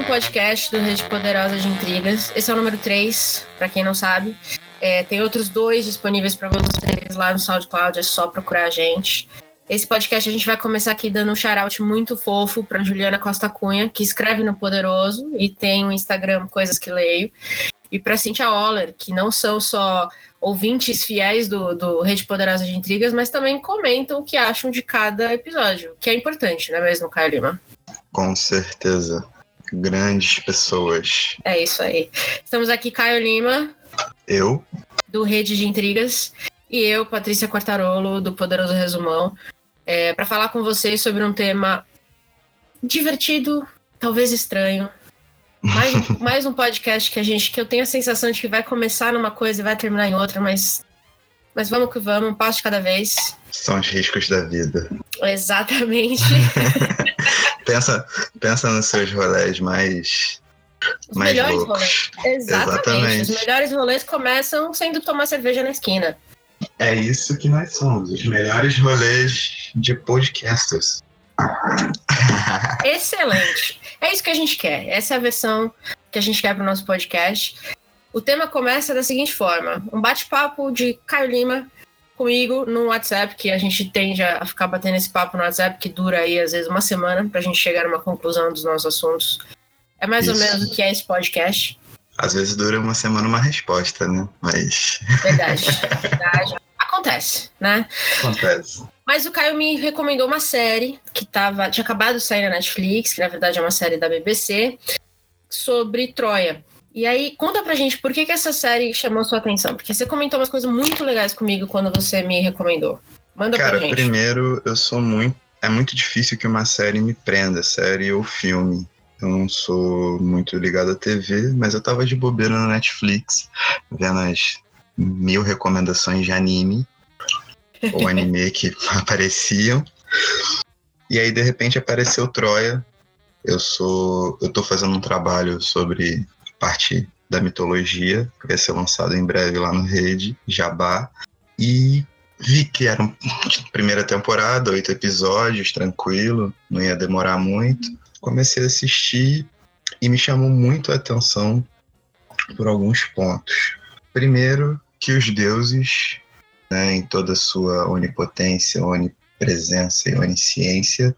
um podcast do Rede Poderosa de Intrigas. Esse é o número 3, para quem não sabe. É, tem outros dois disponíveis para vocês lá no SoundCloud, é só procurar a gente. Esse podcast a gente vai começar aqui dando um shout muito fofo para Juliana Costa Cunha, que escreve no Poderoso e tem o Instagram Coisas que Leio. E para Cynthia Oller, que não são só ouvintes fiéis do, do Rede Poderosa de Intrigas, mas também comentam o que acham de cada episódio, que é importante, não é mesmo, Caio Lima? Com certeza. Grandes pessoas. É isso aí. Estamos aqui, Caio Lima. Eu. Do Rede de Intrigas. E eu, Patrícia Quartarolo, do Poderoso Resumão. É, para falar com vocês sobre um tema divertido, talvez estranho. Mais, mais um podcast que a gente que eu tenho a sensação de que vai começar numa coisa e vai terminar em outra, mas mas vamos que vamos, um passo de cada vez. São os riscos da vida. Exatamente. pensa, pensa nos seus rolês mais. Os mais melhores loucos. rolês. Exatamente. Exatamente. Os melhores rolês começam sendo tomar cerveja na esquina. É isso que nós somos, os melhores rolês de podcasters. Excelente. É isso que a gente quer. Essa é a versão que a gente quer para o nosso podcast. O tema começa da seguinte forma: um bate-papo de Caio Lima comigo no WhatsApp, que a gente tende a ficar batendo esse papo no WhatsApp, que dura aí às vezes uma semana, para a gente chegar numa conclusão dos nossos assuntos. É mais ou Isso. menos o que é esse podcast. Às vezes dura uma semana uma resposta, né? Mas Verdade. Verdade. Acontece, né? acontece. Mas o Caio me recomendou uma série que tava, tinha acabado de sair na Netflix, que na verdade é uma série da BBC, sobre Troia. E aí, conta pra gente por que, que essa série chamou sua atenção. Porque você comentou umas coisas muito legais comigo quando você me recomendou. Manda Cara, pra gente. primeiro, eu sou muito. É muito difícil que uma série me prenda, série ou filme. Eu não sou muito ligado à TV, mas eu tava de bobeira na Netflix, vendo as mil recomendações de anime ou anime que apareciam. E aí, de repente, apareceu Troia. Eu sou. Eu tô fazendo um trabalho sobre parte da mitologia, que vai ser lançado em breve lá no Rede, Jabá. E vi que era uma primeira temporada, oito episódios, tranquilo, não ia demorar muito. Comecei a assistir e me chamou muito a atenção por alguns pontos. Primeiro, que os deuses, né, em toda a sua onipotência, onipresença e onisciência,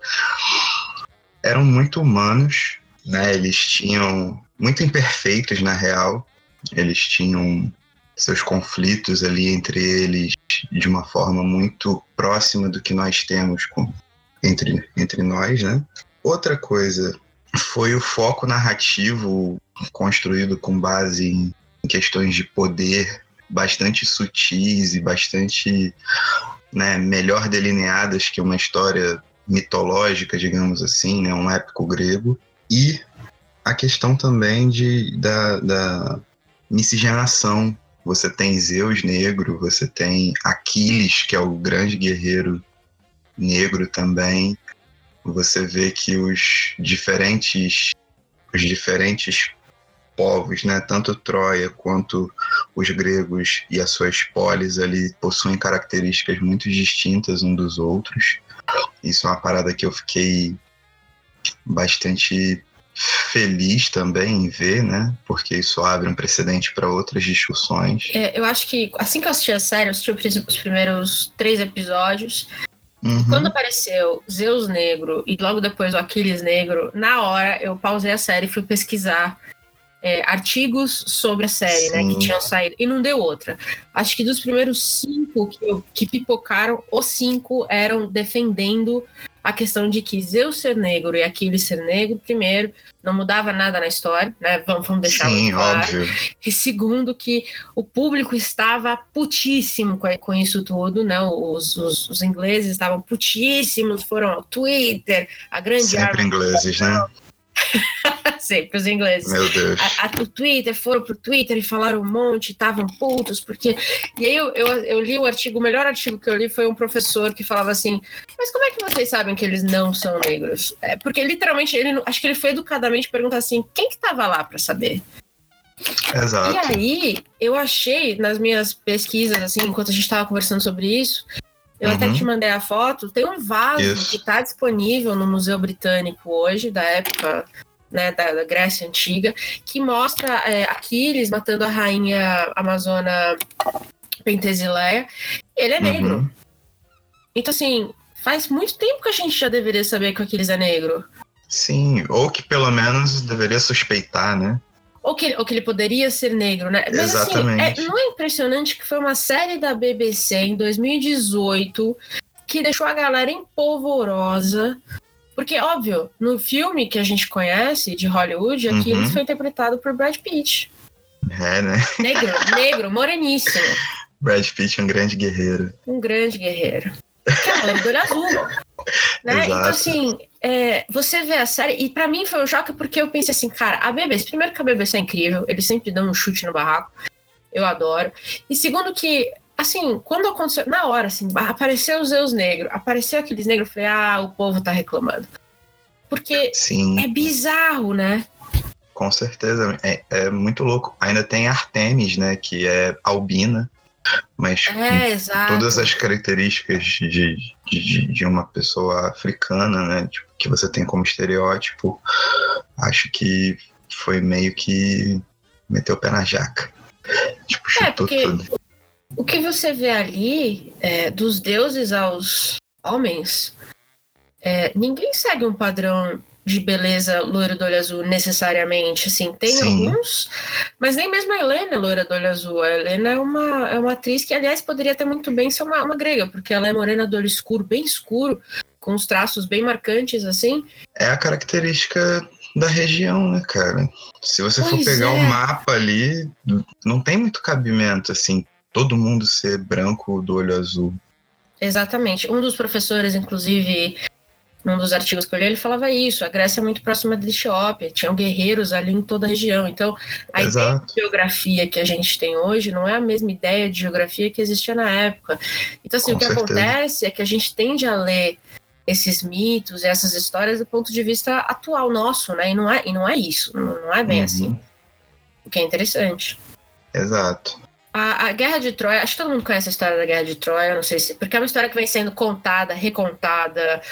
eram muito humanos, né? Eles tinham muito imperfeitos na real. Eles tinham seus conflitos ali entre eles de uma forma muito próxima do que nós temos com, entre, entre nós, né? Outra coisa foi o foco narrativo construído com base em, questões de poder bastante sutis e bastante né, melhor delineadas que uma história mitológica, digamos assim, né, um épico grego. E a questão também de, da, da miscigenação. Você tem Zeus negro, você tem Aquiles, que é o grande guerreiro negro também. Você vê que os diferentes os diferentes povos, né, tanto Troia quanto os gregos e as suas polis ali possuem características muito distintas um dos outros. Isso é uma parada que eu fiquei bastante feliz também em ver, né? Porque isso abre um precedente para outras discussões. É, eu acho que assim que eu assisti a série, eu assisti os primeiros três episódios. Uhum. Quando apareceu Zeus Negro e logo depois o Aquiles Negro, na hora eu pausei a série e fui pesquisar é, artigos sobre a série, né? Que Sim. tinham saído. E não deu outra. Acho que dos primeiros cinco que, que pipocaram, os cinco eram defendendo a questão de que Zeus ser negro e Aquiles ser negro, primeiro, não mudava nada na história, né? Vamos, vamos deixar Sim, claro. óbvio. E segundo, que o público estava putíssimo com, com isso tudo, né? Os, os, os ingleses estavam putíssimos, foram ao Twitter, a grande Sempre ingleses, né? sempre os ingleses. Meu Deus. A, a, o Twitter, foram pro Twitter e falaram um monte, estavam putos, porque. E aí eu, eu, eu li o artigo, o melhor artigo que eu li foi um professor que falava assim: Mas como é que vocês sabem que eles não são negros? É, porque literalmente, ele, acho que ele foi educadamente perguntar assim: quem que tava lá para saber? Exato. E aí, eu achei nas minhas pesquisas, assim, enquanto a gente estava conversando sobre isso, eu até Uhum. te mandei a foto, tem um vaso Isso. que está disponível no Museu Britânico hoje, da época né, da, da Grécia Antiga, que mostra é, Aquiles matando a rainha amazona Pentesileia. Ele é uhum. negro. Então, assim, faz muito tempo que a gente já deveria saber que o Aquiles é negro. Sim, ou que pelo menos deveria suspeitar, né? Ou que, ou que ele poderia ser negro, né? Mas Exatamente. assim, é, não é impressionante que foi uma série da BBC em 2018 que deixou a galera empolvorosa. Porque, óbvio, no filme que a gente conhece de Hollywood, aqui uhum. foi interpretado por Brad Pitt. É, né? Negro, negro, moreníssimo. Brad Pitt, um grande guerreiro. Um grande guerreiro. Que é olho azul. Né? Então, assim, é, você vê a série, e para mim foi um choque porque eu pensei assim, cara, a BBC, primeiro que a BBC é incrível, eles sempre dão um chute no barraco, eu adoro. E segundo que, assim, quando aconteceu, na hora, assim, apareceu os Zeus negros, apareceu aqueles negros, eu falei, ah, o povo tá reclamando. Porque Sim. é bizarro, né? Com certeza, é, é muito louco. Ainda tem Artemis, né, que é albina, mas é, todas as características de, de, de, uma pessoa africana, né, tipo, que você tem como estereótipo, acho que foi meio que meteu o pé na jaca. Tipo, é, porque tudo. o que você vê ali, é, dos deuses aos homens, é, ninguém segue um padrão de beleza loira do olho azul necessariamente, assim, tem Sim. alguns, mas nem mesmo a Helena é loira do olho azul. A Helena é uma, é uma atriz que, aliás, poderia ter muito bem ser uma, uma grega, porque ela é morena do olho escuro, bem escuro, com os traços bem marcantes, assim. É a característica da região, né, cara? Se você pois for pegar o é. um mapa ali, não tem muito cabimento, assim, todo mundo ser branco do olho azul. Exatamente. Um dos professores, inclusive, num dos artigos que eu li, ele falava isso. A Grécia é muito próxima da Etiópia, tinham guerreiros ali em toda a região. Então, a Exato. ideia de geografia que a gente tem hoje não é a mesma ideia de geografia que existia na época. Então, assim, Com o que certeza. acontece é que a gente tende a ler esses mitos, essas histórias do ponto de vista atual nosso, né? E não é, e não é isso, não, não é bem uhum. assim. O que é interessante. Exato. A, a, Guerra de Troia, acho que todo mundo conhece a história da Guerra de Troia, não sei se. Porque é uma história que vem sendo contada, recontada,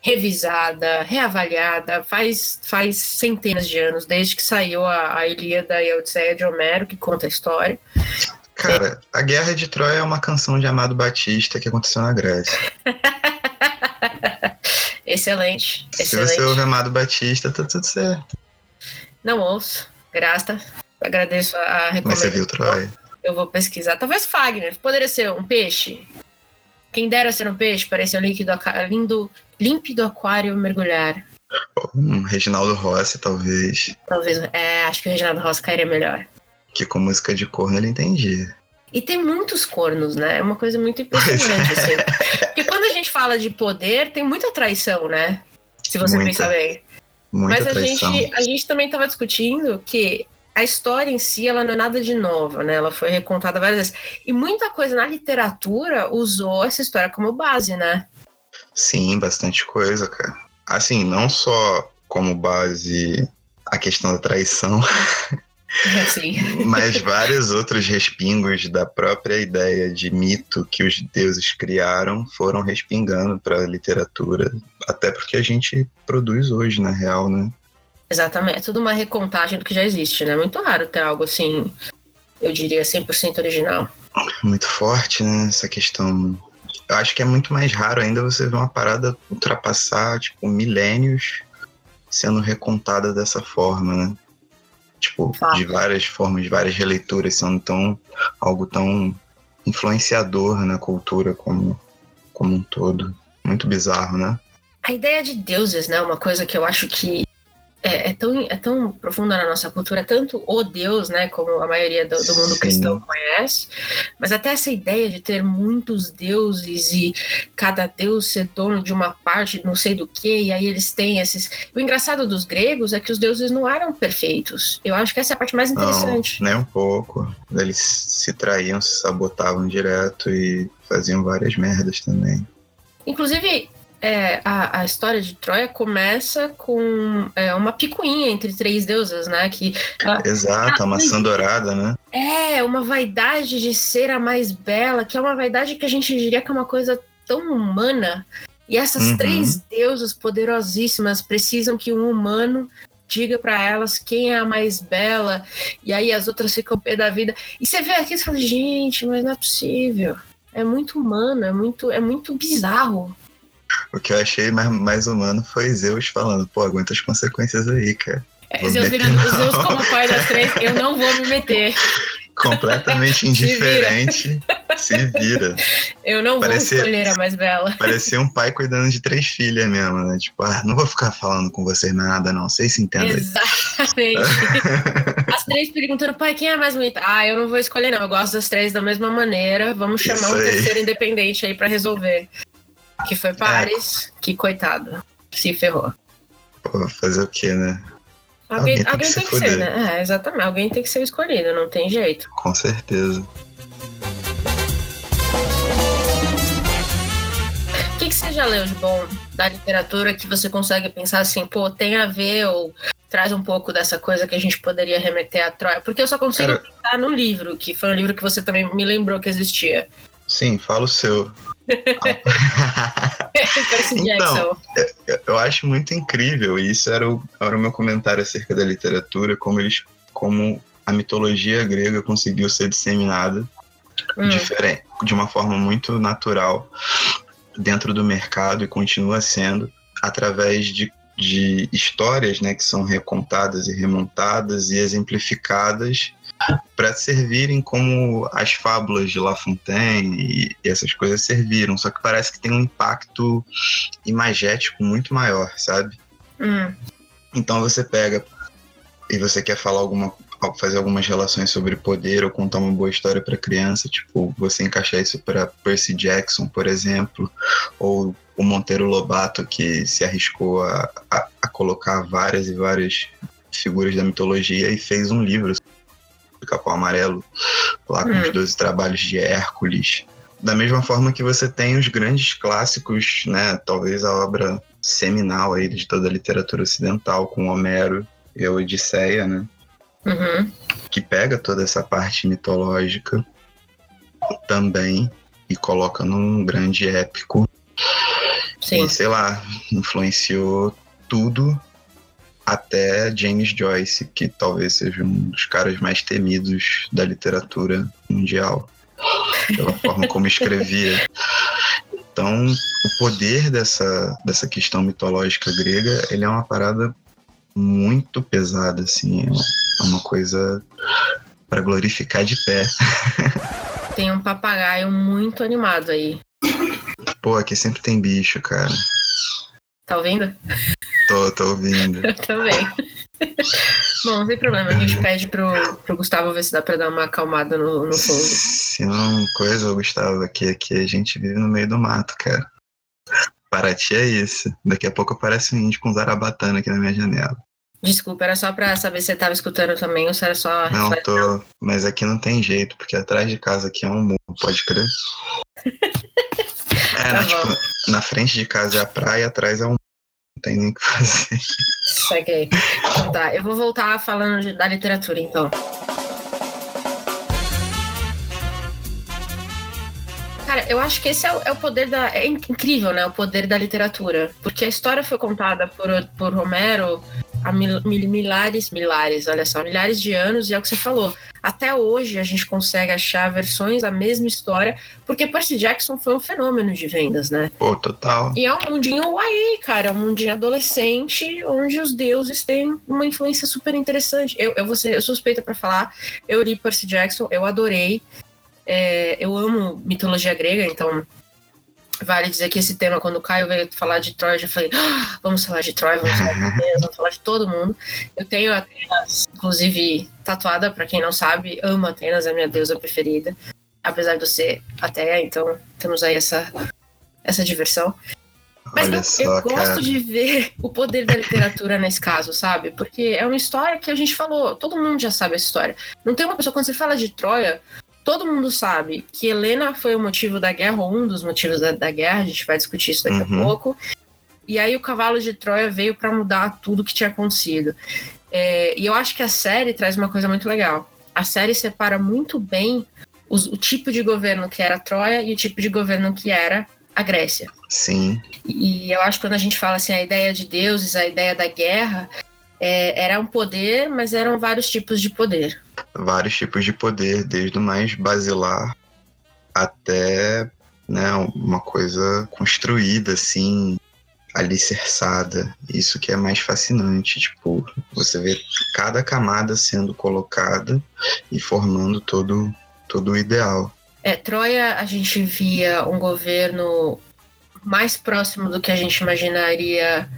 revisada, reavaliada, faz, faz centenas de anos, desde que saiu a, a Ilíada e a Odisseia de Homero, que conta a história. Cara, a Guerra de Troia é uma canção de Amado Batista que aconteceu na Grécia. excelente, Se excelente. você ouve Amado Batista, tá tudo certo. Não ouço, graças. Agradeço a recomendação. Mas você viu Troia? Eu vou pesquisar. Talvez Fagner. Poderia ser um peixe. Quem dera ser um peixe, parecia um líquido, lindo, límpido aquário mergulhar. Um Reginaldo Rossi, talvez. Talvez. É, acho que o Reginaldo Rossi cairia melhor. Que com música de corno ele entendia. E tem muitos cornos, né? É uma coisa muito impressionante, é. assim. Porque quando a gente fala de poder, tem muita traição, né? Se você muita, pensar bem. Muita Mas a traição. gente, a gente também estava discutindo que a história em si ela não é nada de nova, né? Ela foi recontada várias vezes. E muita coisa na literatura usou essa história como base, né? Sim, bastante coisa, cara. Assim, não só como base a questão da traição, Sim. mas vários outros respingos da própria ideia de mito que os deuses criaram foram respingando para a literatura, até porque a gente produz hoje, na real, né? Exatamente. É tudo uma recontagem do que já existe, né? Muito raro ter algo assim, eu diria, 100% original. Muito forte, né? Essa questão. Eu acho que é muito mais raro ainda você ver uma parada ultrapassar, tipo, milênios sendo recontada dessa forma, né? Tipo, Fato. de várias formas, de várias releituras, sendo tão, algo tão influenciador na cultura como, como um todo. Muito bizarro, né? A ideia de deuses, né? Uma coisa que eu acho que é, é, tão, é tão profunda na nossa cultura, tanto o Deus, né, como a maioria do, do mundo Sim. cristão conhece, mas até essa ideia de ter muitos deuses e cada deus ser dono de uma parte, não sei do que, e aí eles têm esses. O engraçado dos gregos é que os deuses não eram perfeitos. Eu acho que essa é a parte mais interessante. Não, nem um pouco. Eles se traíam, se sabotavam direto e faziam várias merdas também. Inclusive, é, a, a, história de Troia começa com é, uma picuinha entre três deusas, né? Que, Exato, a maçã dourada, né? É, uma vaidade de ser a mais bela, que é uma vaidade que a gente diria que é uma coisa tão humana. E essas uhum. três deusas poderosíssimas precisam que um humano diga para elas quem é a mais bela, e aí as outras ficam pé da vida. E você vê aqui e fala, gente, mas não é possível. É muito humano, é muito, é muito bizarro. O que eu achei mais, mais humano foi Zeus falando, pô, aguenta as consequências aí, cara. É, Zeus virando Zeus como pai das três, eu não vou me meter. Completamente indiferente, se vira. Se vira. Eu não parecia, vou escolher a mais bela. Parecia um pai cuidando de três filhas mesmo, né? Tipo, ah, não vou ficar falando com vocês nada, não. Vocês se entendem. Exatamente. As três perguntando, pai, quem é a mais bonita? Ah, eu não vou escolher, não. Eu gosto das três da mesma maneira. Vamos chamar um terceiro independente aí para resolver. Que foi Paris, é. que coitado. Se ferrou. Pô, fazer o quê, né? Alguém, alguém, tem, alguém que, tem que ser, né? É, exatamente. Alguém tem que ser escolhido, não tem jeito. Com certeza. O que, que você já leu de bom da literatura que você consegue pensar assim, pô, tem a ver ou traz um pouco dessa coisa que a gente poderia remeter à Troia? Porque eu só consigo Cara... pensar no livro, que foi um livro que você também me lembrou que existia. Sim, fala o seu. Então, eu acho muito incrível, e isso era o, era o meu comentário acerca da literatura, como eles, como a mitologia grega conseguiu ser disseminada hum. diferente, de uma forma muito natural dentro do mercado e continua sendo através de, de histórias né, que são recontadas e remontadas e exemplificadas para servirem como as fábulas de La Fontaine e, e, essas coisas serviram, só que parece que tem um impacto imagético muito maior, sabe? Hum. Então você pega e você quer falar alguma fazer algumas relações sobre poder ou contar uma boa história para criança, tipo, você encaixar isso para Percy Jackson, por exemplo, ou o Monteiro Lobato que se arriscou a, a, a colocar várias e várias figuras da mitologia e fez um livro do Capão Amarelo, lá com hum. os 12 trabalhos de Hércules. Da mesma forma que você tem os grandes clássicos, né? Talvez a obra seminal aí de toda a literatura ocidental, com Homero e a Odisseia, né? Uhum. Que pega toda essa parte mitológica também e coloca num grande épico. Sim. E, sei lá, influenciou tudo até James Joyce, que talvez seja um dos caras mais temidos da literatura mundial, pela forma como escrevia. Então, o poder dessa, dessa questão mitológica grega, ele é uma parada muito pesada, assim, é uma coisa para glorificar de pé. Tem um papagaio muito animado aí. Pô, aqui sempre tem bicho, cara. Tá ouvindo? Tô, tô ouvindo. Eu também. Bom, não tem problema, a gente pede pro, pro Gustavo ver se dá pra dar uma acalmada no, no fundo. Se não coisa, Gustavo, aqui, aqui a gente vive no meio do mato, cara. Paraty é isso. Daqui a pouco aparece um índio com zarabatana aqui na minha janela. Desculpa, era só pra saber se você tava escutando também ou se era só. Não, tô. Mas aqui não tem jeito, porque atrás de casa aqui é um muro, pode crer? é, tá tipo, na frente de casa é a praia, atrás é um tem nem o que fazer. Cheguei. Então, tá, eu vou voltar falando de, da literatura, então. Cara, eu acho que esse é o, é o, poder da. É incrível, né? O poder da literatura. Porque a história foi contada por, por Romero há mil, mil, milhares, milhares, olha só, milhares de anos, e é o que você falou. Até hoje a gente consegue achar versões da mesma história, porque Percy Jackson foi um fenômeno de vendas, né? Pô, total. E é um mundinho aí, cara, é um mundinho adolescente, onde os deuses têm uma influência super interessante. Eu, eu, vou ser, eu suspeita para falar, eu li Percy Jackson, eu adorei. É, eu amo mitologia grega, então Vale dizer que esse tema, quando o Caio veio falar de Troia, eu já falei, ah, vamos falar de Troia, vamos falar de Atenas, vamos falar de todo mundo. Eu tenho Atenas, inclusive, tatuada, para quem não sabe, amo Atenas, é minha deusa preferida. Apesar de eu ser ateia, então temos aí essa, essa diversão. Mas eu, só, eu gosto de ver o poder da literatura nesse caso, sabe? Porque é uma história que a gente falou, todo mundo já sabe essa história. Não tem uma pessoa, quando você fala de Troia, todo mundo sabe que Helena foi o motivo da guerra, ou um dos motivos da, da guerra, a gente vai discutir isso daqui uhum. a pouco. E aí o cavalo de Troia veio para mudar tudo que tinha acontecido. É, e eu acho que a série traz uma coisa muito legal. A série separa muito bem os, o tipo de governo que era Troia e o tipo de governo que era a Grécia. Sim. E eu acho que quando a gente fala assim, a ideia de deuses, a ideia da guerra, é, era um poder, mas eram vários tipos de poder. Vários tipos de poder, desde o mais basilar até né, uma coisa construída, assim, alicerçada. Isso que é mais fascinante. Tipo, você vê cada camada sendo colocada e formando todo, todo o ideal. É, Troia, a gente via um governo mais próximo do que a gente imaginaria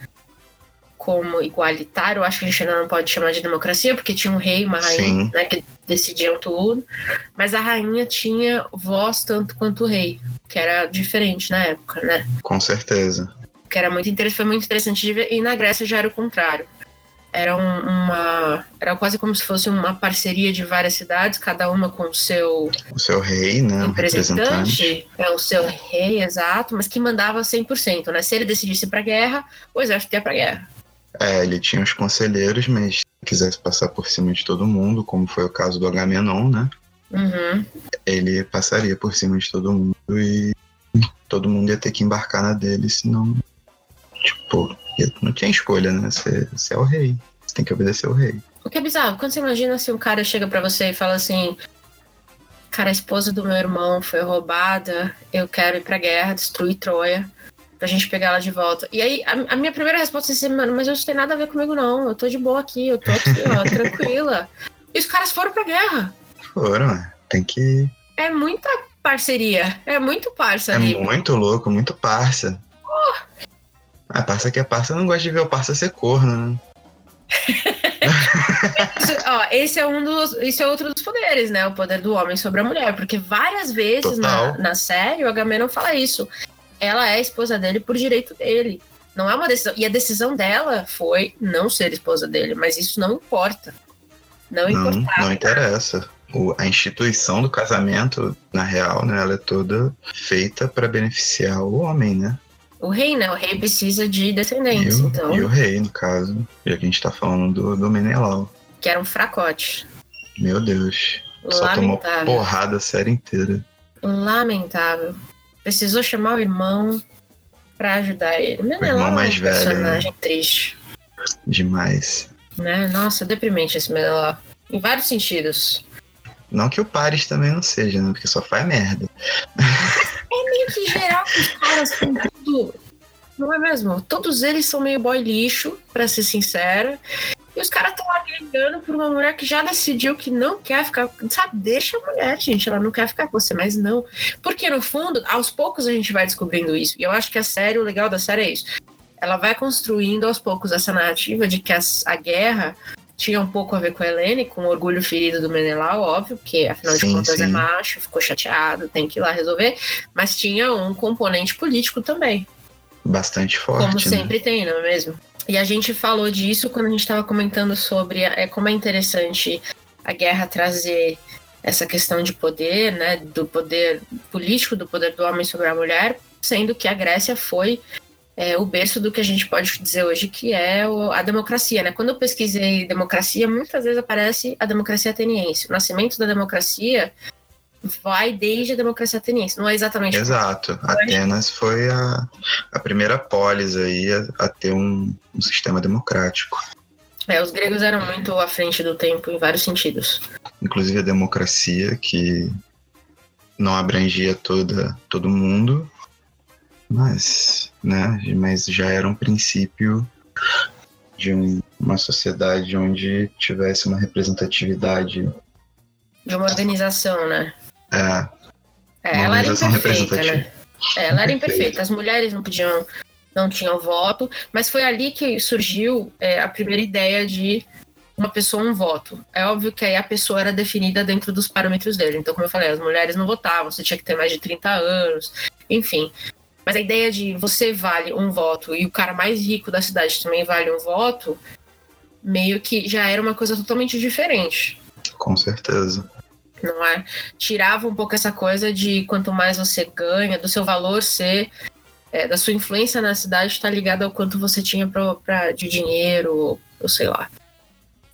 como igualitário, acho que a gente ainda não pode chamar de democracia, porque tinha um rei e uma rainha né, que decidiam tudo, mas a rainha tinha voz tanto quanto o rei, que era diferente na época, né? Com certeza. Que era muito interessante, foi muito interessante de ver, e na Grécia já era o contrário. Era um, uma. Era quase como se fosse uma parceria de várias cidades, cada uma com o seu. O seu rei, né? Representante. É o seu rei, exato, mas que mandava 100%, né? Se ele decidisse para guerra, o exército ia para guerra. É, ele tinha os conselheiros, mas se quisesse passar por cima de todo mundo, como foi o caso do Agamenon, né? Uhum. Ele passaria por cima de todo mundo e todo mundo ia ter que embarcar na dele, senão. Tipo, não tinha escolha, né? Você, você é o rei. Você tem que obedecer o rei. O que é bizarro, quando você imagina se um cara chega para você e fala assim: Cara, a esposa do meu irmão foi roubada, eu quero ir pra guerra, destruir Troia pra gente pegar ela de volta. E aí, a, a minha primeira resposta é assim, mano, mas isso tem nada a ver comigo, não. Eu tô de boa aqui, eu tô aqui, ó, tranquila. E os caras foram pra guerra. Foram, tem que. É muita parceria. É muito parça É ali. muito louco, muito parça. Oh. A parça que é parça não gosta de ver o parça ser corno, né? Ó, esse é um dos. Esse é outro dos poderes, né? O poder do homem sobre a mulher. Porque várias vezes na, na série o Agamemnon fala isso ela é esposa dele por direito dele. Não é uma decisão. E a decisão dela foi não ser esposa dele, mas isso não importa. Não importa. Não, interessa. O, a instituição do casamento, na real, né, ela é toda feita para beneficiar o homem, né? O rei, né? O rei precisa de descendentes. E o, então... e o rei, no caso. Que a gente tá falando do, do Menelau. Que era um fracote. Meu Deus. Só tomou porrada a série inteira. Lamentável precisou chamar o irmão para ajudar ele. O irmão mais é um velho. personagem né? triste. Demais. Né? Nossa, deprimente esse Meneló. Em vários sentidos. Não que o Paris também não seja, né? Porque só faz merda. É meio que geral que os caras são tudo. Não é mesmo? Todos eles são meio boy lixo, para ser sincera. E os caras estão lá ligando por uma mulher que já decidiu que não quer ficar. Sabe, deixa a mulher, gente. Ela não quer ficar com você, mas não. Porque no fundo, aos poucos a gente vai descobrindo isso. E eu acho que a série, o legal da série é isso. Ela vai construindo aos poucos essa narrativa de que a, a guerra tinha um pouco a ver com a Helene, com o orgulho ferido do Menelau, óbvio, porque afinal sim, de contas é sim. é macho, ficou chateado, tem que ir lá resolver. Mas tinha um componente político também. Bastante forte. Como né? sempre tem, não é mesmo? E a gente falou disso quando a gente estava comentando sobre é, como é interessante a guerra trazer essa questão de poder, né, do poder político, do poder do homem sobre a mulher, sendo que a Grécia foi é, o berço do que a gente pode dizer hoje que é o, a democracia, né? Quando eu pesquisei democracia, muitas vezes aparece a democracia ateniense. O nascimento da democracia vai desde a democracia ateniense, não é exatamente. Exato. Atenas foi a, a primeira polis aí a, a ter um, um, sistema democrático. É, os gregos eram muito à frente do tempo em vários sentidos. Inclusive a democracia que não abrangia toda todo mundo, mas, né, mas já era um princípio de um, uma sociedade onde tivesse uma representatividade de uma organização, né? É. é ela era imperfeita, né? É, ela era imperfeita. As mulheres não podiam, não tinham voto, mas foi ali que surgiu é, a primeira ideia de uma pessoa um voto. É óbvio que aí a pessoa era definida dentro dos parâmetros dele. Então, como eu falei, as mulheres não votavam, você tinha que ter mais de 30 anos, enfim. Mas a ideia de você vale um voto e o cara mais rico da cidade também vale um voto, meio que já era uma coisa totalmente diferente. Com certeza não é? Tirava um pouco essa coisa de quanto mais você ganha, do seu valor ser, é, da sua influência na cidade está ligada ao quanto você tinha pra, pra, de dinheiro, ou sei lá.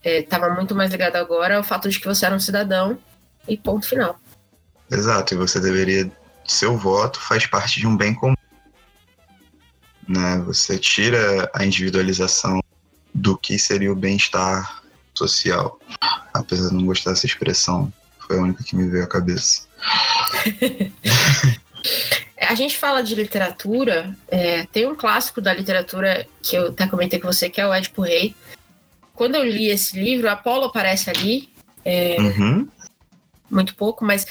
Estava é, muito mais ligado agora ao fato de que você era um cidadão e ponto final. Exato, e você deveria. Seu voto faz parte de um bem comum. Né? Você tira a individualização do que seria o bem-estar social. Apesar de não gostar dessa expressão, foi a única que me veio à cabeça. a gente fala de literatura, é, tem um clássico da literatura que eu até comentei com você, que é o Édipo Rei. Quando eu li esse livro, Apolo aparece ali. É, uhum. Muito pouco, mas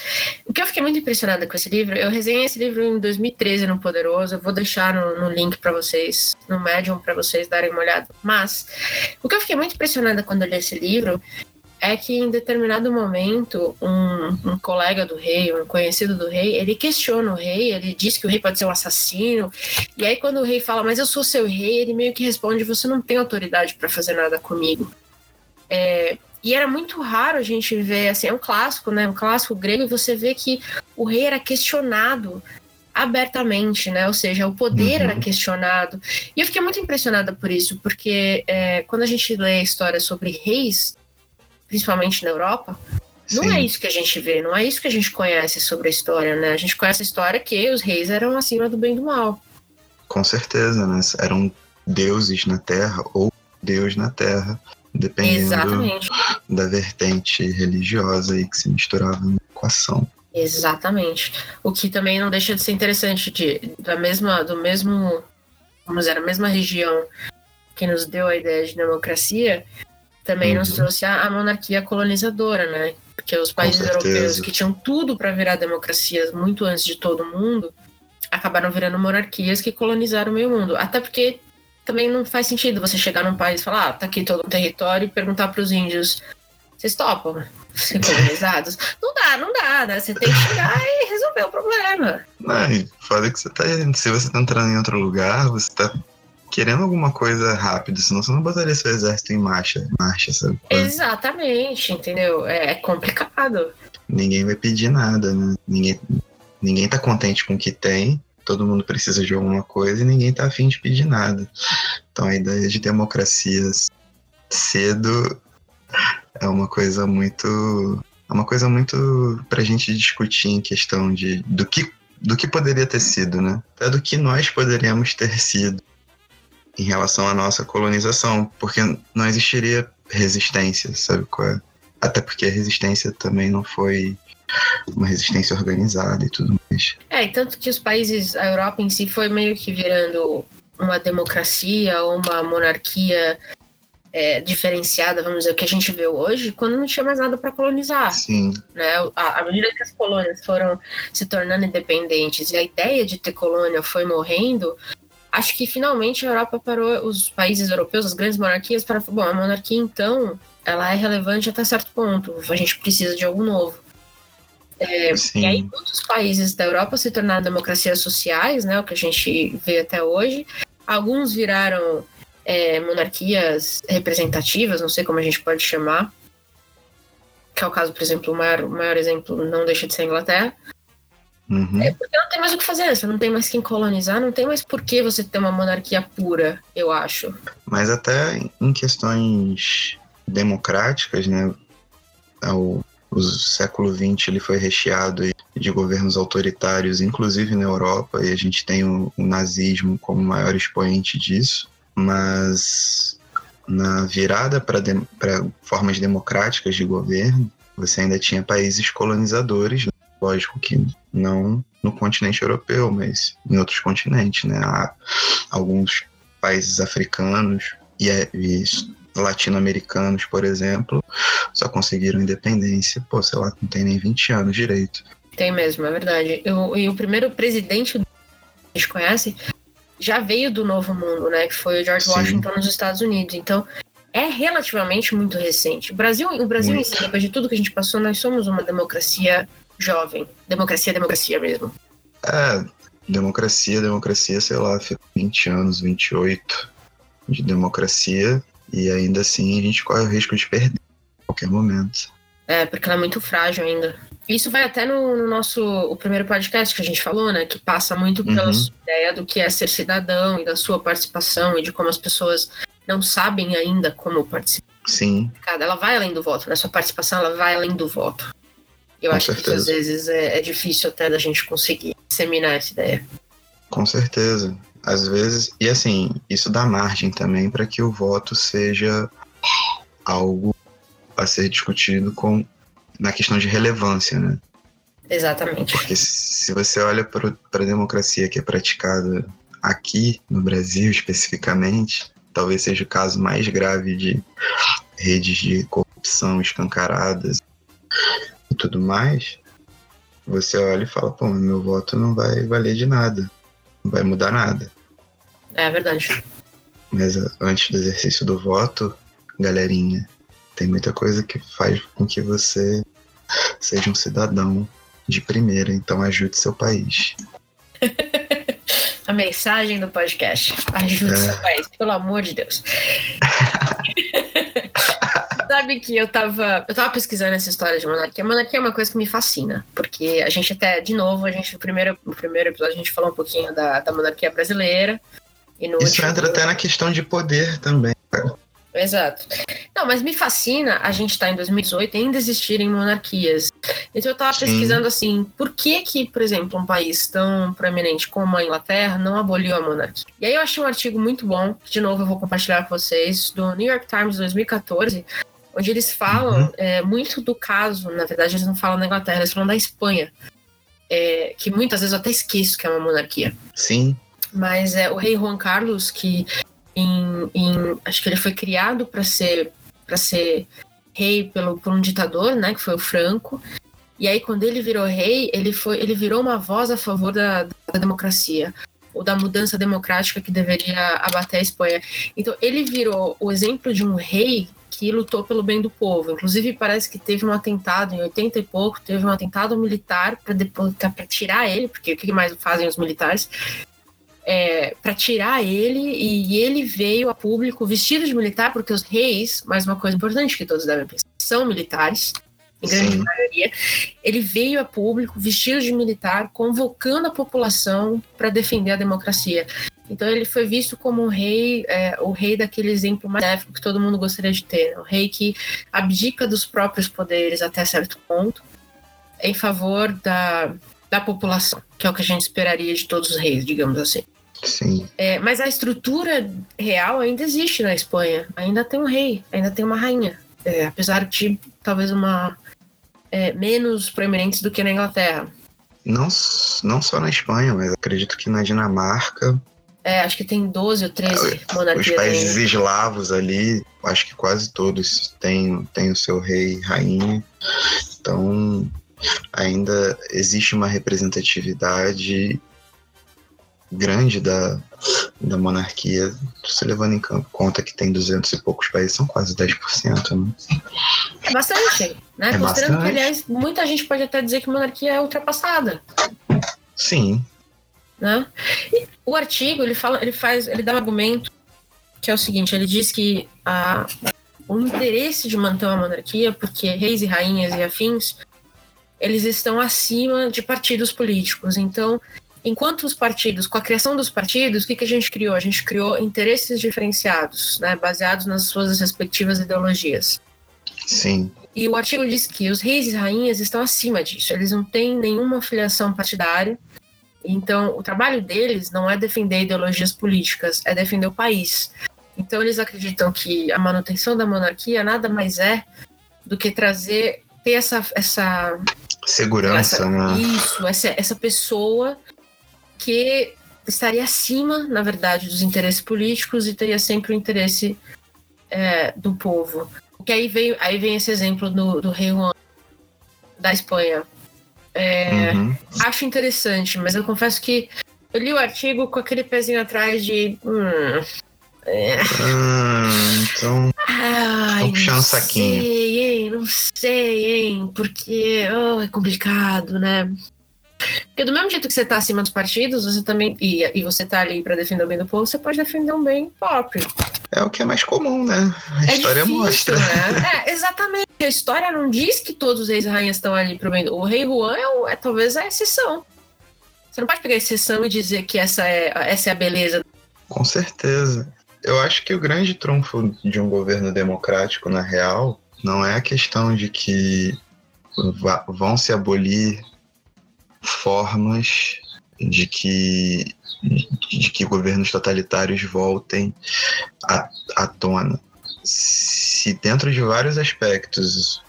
o que eu fiquei muito impressionada com esse livro, eu resenhei esse livro em 2013 no Poderoso, eu vou deixar no, no link para vocês, no Medium, para vocês darem uma olhada. Mas o que eu fiquei muito impressionada quando eu li esse livro é que em determinado momento um, um, colega do rei, um conhecido do rei, ele questiona o rei, ele diz que o rei pode ser um assassino, e aí quando o rei fala, mas eu sou seu rei, ele meio que responde, você não tem autoridade para fazer nada comigo. É, e era muito raro a gente ver, assim, é um clássico, né, um clássico grego, e você vê que o rei era questionado abertamente, né? Ou seja, o poder uhum. era questionado. E eu fiquei muito impressionada por isso, porque é, quando a gente lê a história sobre reis, principalmente na Europa, Sim. não é isso que a gente vê, não é isso que a gente conhece sobre a história, né? A gente conhece a história que os reis eram acima do bem e do mal. Com certeza, né? Eram deuses na Terra ou Deus na Terra, dependendo Exatamente. da vertente religiosa aí que se misturava na equação. Exatamente. O que também não deixa de ser interessante de, da mesma, do mesmo, vamos dizer, a mesma região que nos deu a ideia de democracia, também uhum. nos trouxe a, a, monarquia colonizadora, né? Porque os países europeus que tinham tudo para virar democracias muito antes de todo mundo acabaram virando monarquias que colonizaram o meio mundo. Até porque também não faz sentido você chegar num país e falar, ah, tá aqui todo um território e perguntar para os índios, vocês topam ser colonizados? não dá, não dá, né? Você tem que chegar e resolver o problema. Não, foda que você tá. Se você tá entrando em outro lugar, você tá querendo alguma coisa rápida, senão você não botaria seu exército em marcha, marcha sabe? Exatamente, entendeu? É, é complicado. Ninguém vai pedir nada, né? Ninguém, ninguém tá contente com o que tem, todo mundo precisa de alguma coisa e ninguém tá afim de pedir nada. Então a ideia de democracias cedo é uma coisa muito. É uma coisa muito pra gente discutir em questão de do que, do que poderia ter sido, né? Até do que nós poderíamos ter sido em relação à nossa colonização, porque não existiria resistência, sabe qual é? Até porque a resistência também não foi uma resistência organizada e tudo mais. É, e tanto que os países, a Europa em si foi meio que virando uma democracia ou uma monarquia é, diferenciada, vamos dizer, o que a gente vê hoje, quando não tinha mais nada para colonizar. Sim. Né? À, medida que as colônias foram se tornando independentes e a ideia de ter colônia foi morrendo, acho que finalmente a Europa parou, os países europeus, as grandes monarquias, para bom, a monarquia então, ela é relevante até certo ponto, a gente precisa de algo novo. É, e aí muitos países da Europa se tornaram democracias sociais, né, o que a gente vê até hoje. Alguns viraram é, monarquias representativas, não sei como a gente pode chamar, que é o caso, por exemplo, o maior, o maior exemplo não deixa de ser a Inglaterra. Uhum. É porque não tem mais o que fazer, você não tem mais quem colonizar, não tem mais por que você ter uma monarquia pura, eu acho. Mas até em questões democráticas, né? O, o século XX ele foi recheado de governos autoritários, inclusive na Europa, e a gente tem o, o nazismo como maior expoente disso. Mas na virada para de, formas democráticas de governo, você ainda tinha países colonizadores Lógico que não no continente europeu, mas em outros continentes, né? Há alguns países africanos e, é, e latino-americanos, por exemplo, só conseguiram independência, pô, sei lá, não tem nem 20 anos direito. Tem mesmo, é verdade. Eu, e o primeiro presidente que a gente conhece já veio do Novo Mundo, né? Que foi o George Sim. Washington nos Estados Unidos. Então, é relativamente muito recente. O Brasil, o Brasil em si, depois de tudo que a gente passou, nós somos uma democracia jovem. Democracia, democracia mesmo. É, democracia, democracia, sei lá, 20 anos, 28 de democracia e ainda assim a gente corre o risco de perder a qualquer momento. É, porque ela é muito frágil ainda. Isso vai até no, no nosso o primeiro podcast que a gente falou, né? Que passa muito pela uhum. ideia do que é ser cidadão e da sua participação e de como as pessoas não sabem ainda como participar. Sim. Ela vai além do voto, né? Sua participação ela vai além do voto. Eu Com acho certeza. que às vezes é, é, difícil até da gente conseguir disseminar essa ideia. Com certeza. às vezes, e assim, isso dá margem também para que o voto seja algo a ser discutido com na questão de relevância, né? Exatamente. Porque se você olha para a democracia que é praticada aqui no Brasil especificamente, talvez seja o caso mais grave de redes de corrupção escancaradas tudo mais, você olha e fala, pô, meu voto não vai valer de nada, não vai mudar nada. É verdade. Mas uh, antes do exercício do voto, galerinha, tem muita coisa que faz com que você seja um cidadão de primeira, então ajude seu país. A mensagem do podcast. Ajude é. seu país, pelo amor de Deus. Sabe que eu tava, eu tava pesquisando essa história de monarquia. A monarquia é uma coisa que me fascina, porque a gente até, de novo, a gente no primeiro, no primeiro episódio a gente falou um pouquinho da, da monarquia brasileira. Isso entra até na questão de poder também, cara. Exato. Não, mas me fascina a gente estar tá em 2018 e ainda existirem monarquias. Então eu estava pesquisando assim, por que que, por exemplo, um país tão proeminente como a Inglaterra não aboliu a monarquia? E aí eu achei um artigo muito bom, que de novo eu vou compartilhar com vocês, do New York Times 2014, onde eles falam uhum. é, muito do caso, na verdade eles não falam da Inglaterra, eles falam da Espanha, é, que muitas vezes eu até esqueço que é uma monarquia. Sim. Mas é o rei Juan Carlos, que em, em acho que ele foi criado para ser para ser rei pelo, por um ditador, né, que foi o Franco. E aí quando ele virou rei, ele foi ele virou uma voz a favor da, da democracia ou da mudança democrática que deveria abater a Espanha. Então ele virou o exemplo de um rei que lutou pelo bem do povo. Inclusive parece que teve um atentado em 80 e pouco, teve um atentado militar para tirar ele, porque o que mais fazem os militares? é, para tirar ele e ele veio a público vestido de militar, porque os reis, mais uma coisa importante que todos devem pensar, são militares, em grande Sim. maioria. Ele veio a público vestido de militar, convocando a população para defender a democracia. Então ele foi visto como um rei, é, o rei daquele exemplo magnífico que todo mundo gostaria de ter, o rei que abdica dos próprios poderes até certo ponto em favor da, da população, que é o que a gente esperaria de todos os reis, digamos assim. Sim. É, mas a estrutura real ainda existe na Espanha. Ainda tem um rei, ainda tem uma rainha. É, apesar de talvez uma é, menos proeminentes do que na Inglaterra. Não, não só na Espanha, mas acredito que na Dinamarca. É, acho que tem 12 ou 13 monarquias. Os países ainda. eslavos ali, acho que quase todos têm, têm o seu rei e rainha. Então, ainda existe uma representatividade grande da, da monarquia, se levando em conta que tem 200 e poucos países, são quase 10%. Né? É bastante, né? É Considerando bastante. que, aliás, muita gente pode até dizer que monarquia é ultrapassada. Sim. Né? O artigo, ele, fala, ele, faz, ele dá um argumento que é o seguinte, ele diz que a, o interesse de manter uma monarquia, porque reis e rainhas e afins eles estão acima de partidos políticos. Então, enquanto os partidos, com a criação dos partidos, o que, que a gente criou? A gente criou interesses diferenciados, né, baseados nas suas respectivas ideologias. Sim. E o artigo diz que os reis e rainhas estão acima disso, eles não têm nenhuma filiação partidária. Então, o trabalho deles não é defender ideologias políticas, é defender o país. Então, eles acreditam que a manutenção da monarquia nada mais é do que trazer, ter essa, essa segurança, essa, né? Isso, essa, essa pessoa que estaria acima, na verdade, dos interesses políticos e teria sempre o interesse é, do povo. Que aí vem, aí vem esse exemplo do, do rei Juan da Espanha. É, uhum. Acho interessante, mas eu confesso que eu li o artigo com aquele pezinho atrás de. Hum, é. Hum, então. Ai, puxando não saquinho. sei, hein? Não sei, hein? Porque oh, é complicado, né? Porque do mesmo jeito que você está acima dos partidos, você também. E, e você está ali para defender o bem do povo, você pode defender um bem próprio. É o que é mais comum, né? A é história difícil, mostra. Né? É, exatamente. A história não diz que todos os reis e rainhas estão ali pro bem do. O rei Juan é, o, é talvez a exceção. Você não pode pegar a exceção e dizer que essa é, essa é a beleza. Com certeza. Eu acho que o grande trunfo de um governo democrático, na real, não é a questão de que vão se abolir formas de que, de que governos totalitários voltem à, à tona. Se dentro de vários aspectos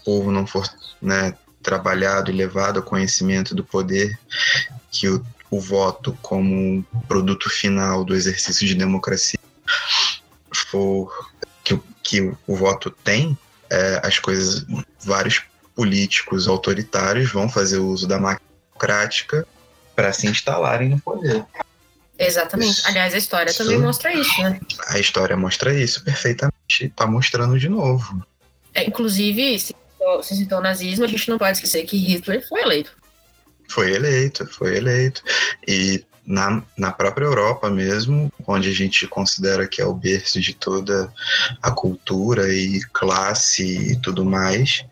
o povo não for né, trabalhado e levado ao conhecimento do poder que o, o voto como produto final do exercício de democracia for que, que o, o voto tem, é, as coisas, vários políticos autoritários vão fazer uso da máquina democrática para se instalarem no poder. Exatamente. Isso, Aliás, a história isso, também mostra isso, né? A história mostra isso perfeitamente. Está mostrando de novo. É, inclusive, se você citou o nazismo, a gente não pode esquecer que Hitler foi eleito. Foi eleito, foi eleito. E na, na própria Europa mesmo, onde a gente considera que é o berço de toda a cultura e classe e tudo mais,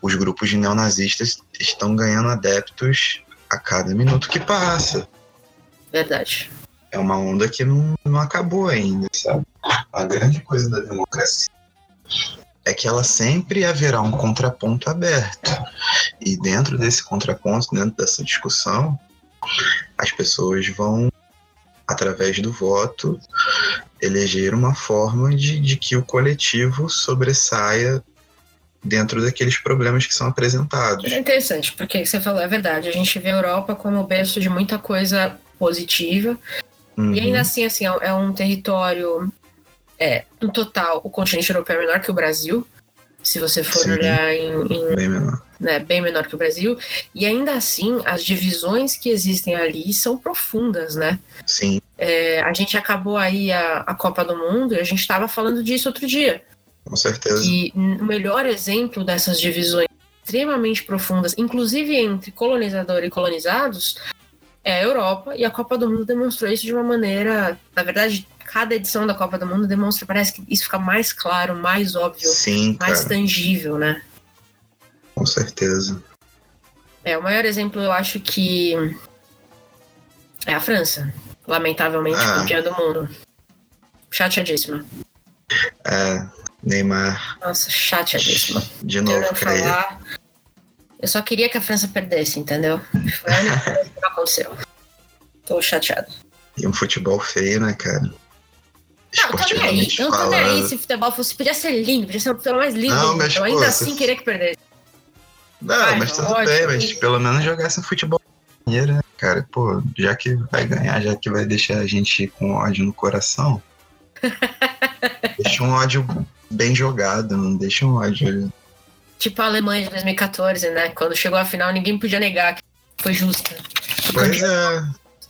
os grupos de neonazistas estão ganhando adeptos a cada minuto que passa. Verdade. É uma onda que não, não acabou ainda, sabe? A grande coisa da democracia é que ela sempre haverá um contraponto aberto. E dentro desse contraponto, dentro dessa discussão, as pessoas vão, através do voto, eleger uma forma de, de que o coletivo sobressaia dentro daqueles problemas que são apresentados. É interessante, porque você falou, é verdade, a gente vê a Europa como berço de muita coisa positiva, uhum. e ainda assim, assim, é um território, é, no total, o continente europeu é menor que o Brasil, se você for Sim, olhar em, em bem, menor. Né, bem menor que o Brasil, e ainda assim as divisões que existem ali são profundas, né? Sim. É, a gente acabou aí a, a Copa do Mundo e a gente estava falando disso outro dia. Com certeza. E o melhor exemplo dessas divisões extremamente profundas, inclusive entre colonizador e colonizados, é a Europa, e a Copa do Mundo demonstrou isso de uma maneira, na verdade, cada edição da Copa do Mundo demonstra, parece que isso fica mais claro, mais óbvio, Sim, mais tangível, né? Com certeza. É, o maior exemplo eu acho que é a França, lamentavelmente ah. campeã do mundo. Chateadíssima. É, Neymar. Nossa, chateadíssima. De novo, eu falar. Eu só queria que a França perdesse, entendeu? Foi a única coisa que não aconteceu. Tô chateado. E um futebol feio, né, cara? Não, tô nem aí. Eu não tô nem aí se o futebol fosse. Podia ser lindo, podia ser o futebol mais lindo. Não, mas, eu ainda assim queria que perdesse. Não, Ai, mas tudo ótimo. bem, mas pelo menos jogasse um futebol maneiro, né, cara? Pô, já que vai ganhar, já que vai deixar a gente com ódio no coração. deixa um ódio bem jogado, não deixa um ódio. Tipo a Alemanha de 2014, né? Quando chegou a final, ninguém podia negar que foi justa. Pois é.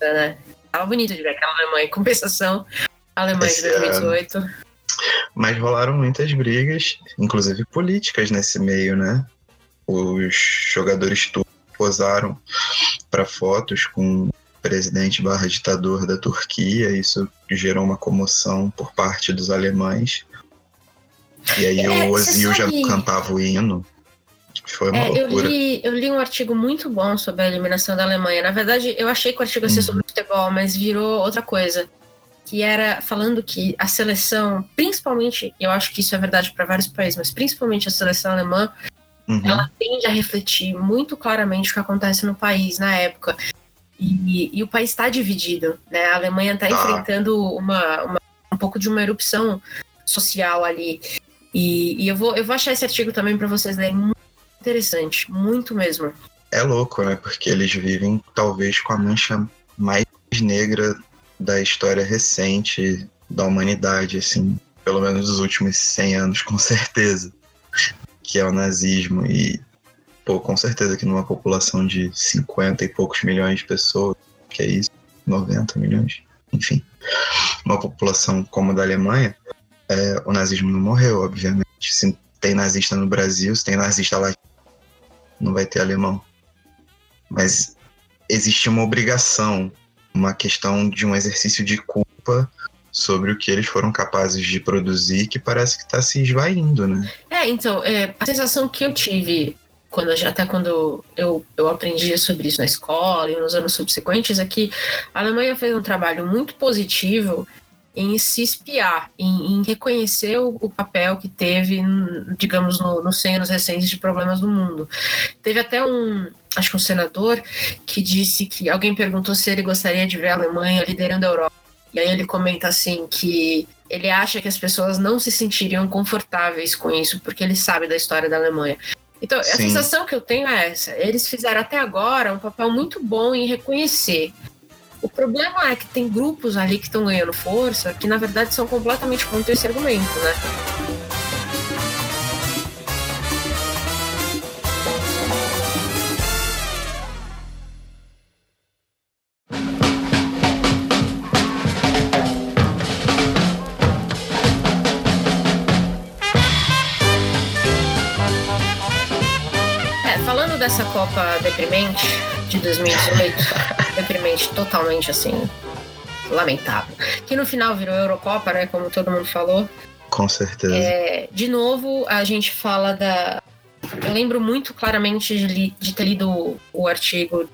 Né? Tava bonito de ver aquela Alemanha. Em compensação, Alemanha de 2018. É... Mas rolaram muitas brigas, inclusive políticas nesse meio, né? Os jogadores turcos posaram para fotos com o presidente barra ditador da Turquia. Isso gerou uma comoção por parte dos alemães. E aí é, o Ozil já cantava o hino. Foi uma é, loucura. Eu li, eu li um artigo muito bom sobre a eliminação da Alemanha. Na verdade, eu achei que o artigo ia ser uhum. sobre futebol, mas virou outra coisa que era falando que a seleção, principalmente, eu acho que isso é verdade para vários países, mas principalmente a seleção alemã, uhum. ela tende a refletir muito claramente o que acontece no país na época. E, e o país está dividido, né? A Alemanha está ah. enfrentando uma, uma, um pouco de uma erupção social ali. E, e, eu, vou, eu vou achar esse artigo também para vocês lerem. Muito interessante, muito mesmo. É louco, né? Porque eles vivem talvez com a mancha mais negra da história recente da humanidade, assim, pelo menos dos últimos 100 anos, com certeza, que é o nazismo. E, pô, com certeza que numa população de 50 e poucos milhões de pessoas, que é isso, 90 milhões, enfim, uma população como a da Alemanha, é, o nazismo não morreu, obviamente. Se tem nazista no Brasil, se tem nazista lá, não vai ter alemão. Mas existe uma obrigação uma questão de um exercício de culpa sobre o que eles foram capazes de produzir que parece que está se esvaindo, né? É, então, é, a sensação que eu tive quando até quando eu, eu aprendi sobre isso na escola e nos anos subsequentes é que a Alemanha fez um trabalho muito positivo em se espiar, em, em reconhecer o, o, papel que teve, digamos, no, nos 100 anos recentes de problemas do mundo. Teve até um, acho que um senador, que disse que alguém perguntou se ele gostaria de ver a Alemanha liderando a Europa. E aí ele comenta assim que ele acha que as pessoas não se sentiriam confortáveis com isso, porque ele sabe da história da Alemanha. Então, Sim. a sensação que eu tenho é essa. Eles fizeram até agora um papel muito bom em reconhecer. O problema é que tem grupos ali que estão ganhando força que, na verdade, são completamente contra esse argumento, né? dessa Copa deprimente de 2018, deprimente totalmente assim, lamentável. Que no final virou Eurocopa, né? Como todo mundo falou. Com certeza. É, de novo, a gente fala da. Eu lembro muito claramente de, de ter lido o artigo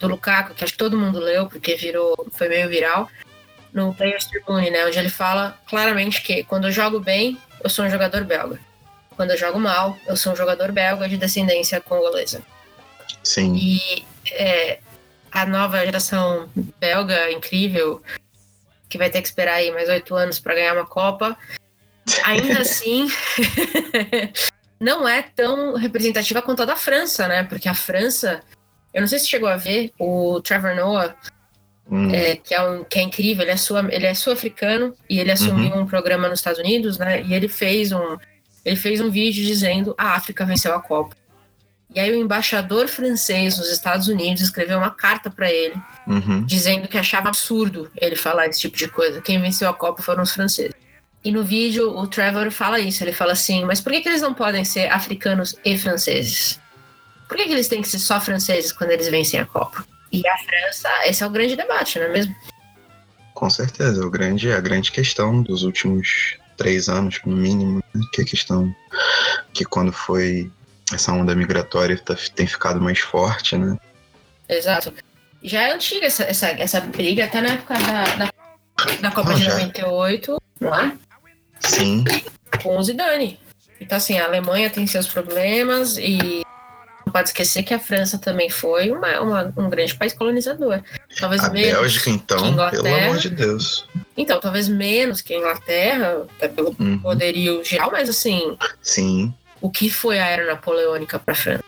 do Lukaku, que acho que todo mundo leu, porque virou, foi meio viral, no Players Tribune, né? Onde ele fala claramente que quando eu jogo bem, eu sou um jogador belga. Quando eu jogo mal, eu sou um jogador belga de descendência congolesa. Sim. E é, a nova geração belga incrível, que vai ter que esperar aí mais oito anos para ganhar uma Copa, ainda assim não é tão representativa quanto a da França, né? Porque a França, eu não sei se chegou a ver, o Trevor Noah, hum. é, que, é um, que é incrível, ele é, sul, ele é sul-africano e ele assumiu uhum. um programa nos Estados Unidos, né? E ele fez um ele fez um vídeo dizendo a África venceu a Copa. E aí o embaixador francês nos Estados Unidos escreveu uma carta para ele, uhum. dizendo que achava absurdo ele falar esse tipo de coisa. Quem venceu a Copa foram os franceses. E no vídeo o Trevor fala isso, ele fala assim, mas por que, que eles não podem ser africanos e franceses? Por que, que eles têm que ser só franceses quando eles vencem a Copa? E a França, esse é o grande debate, não é mesmo? Com certeza, o grande, a grande questão dos últimos três anos, no mínimo, né? que é a questão que quando foi essa onda migratória tá, tem ficado mais forte, né? Exato. Já é antiga essa, essa, essa briga, até na época da, da, da Copa oh, de já. 98, não é? Sim. Com o Zidane. Então, assim, a Alemanha tem seus problemas e não pode esquecer que a França também foi uma, uma um grande país colonizador. Talvez a menos Bélgica, então, pelo amor de Deus. Então, talvez menos que a Inglaterra, até pelo uhum. poderio geral, mas assim. Sim. O que foi a era napoleônica para a França?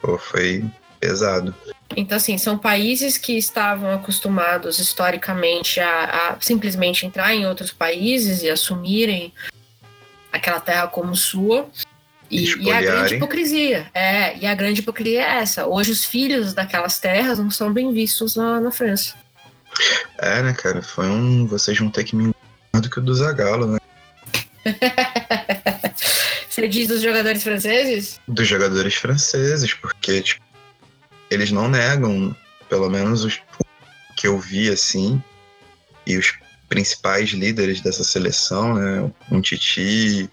Pô, foi pesado. Então, assim, são países que estavam acostumados historicamente a, a simplesmente entrar em outros países e assumirem aquela terra como sua e, e, a grande hipocrisia, é, e a grande hipocrisia é essa. Hoje os filhos daquelas terras não são bem vistos na, na França. É, né, cara? Foi um. Vocês vão ter que me do que o do Zagalo, né? Você diz dos jogadores franceses? Dos jogadores franceses, porque tipo, eles não negam, pelo menos os que eu vi assim, e os principais líderes dessa seleção, né? Um Titi,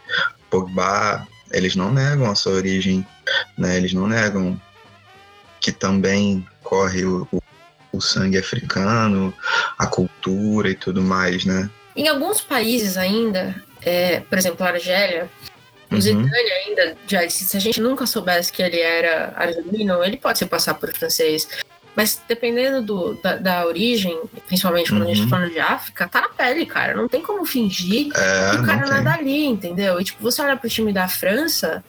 Pogba, eles não negam a sua origem, né? Eles não negam que também corre o, o, o sangue africano, a cultura e tudo mais, né? Em alguns países ainda, é, por exemplo, a Argélia, o uhum. Zidane ainda já se a gente nunca soubesse que ele era argelino, ele pode se passar por francês. Mas dependendo do, da, da, origem, principalmente quando uhum. a gente tá uhum. falando de África, tá na pele, cara. Não tem como fingir é, que o cara não, é dali, entendeu? E tipo, você olha pro time da França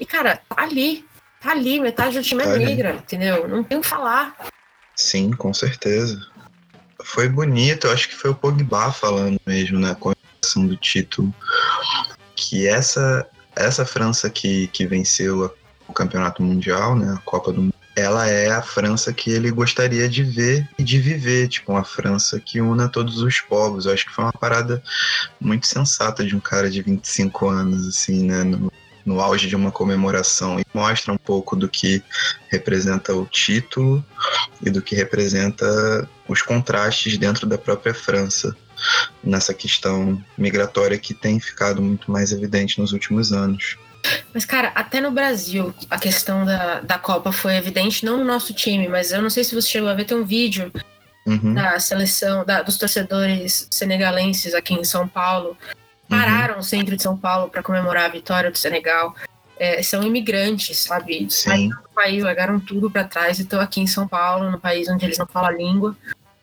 e, cara, tá ali. Tá ali, metade do time é tá é negra, entendeu? Não tem o que falar. Sim, com certeza. Foi bonito, eu acho que foi o Pogba falando mesmo, né? Com a do título. Que essa, essa França que, que venceu o campeonato mundial, né? A Copa do Mundo ela é a França que ele gostaria de ver e de viver, tipo, uma França que una todos os povos. Eu acho que foi uma parada muito sensata de um cara de 25 anos, assim, né, no, no auge de uma comemoração e mostra um pouco do que representa o título e do que representa os contrastes dentro da própria França nessa questão migratória que tem ficado muito mais evidente nos últimos anos. Mas, cara, até no Brasil, a questão da, da Copa foi evidente, não no nosso time, mas eu não sei se você chegou a ver, tem um vídeo uhum. da seleção, da, dos torcedores senegalenses aqui em São Paulo. Pararam uhum. no centro de São Paulo para comemorar a vitória do Senegal. é, são imigrantes, sabe? Saíram do país, largaram tudo para trás e estão aqui em São Paulo, no país onde eles não falam a língua,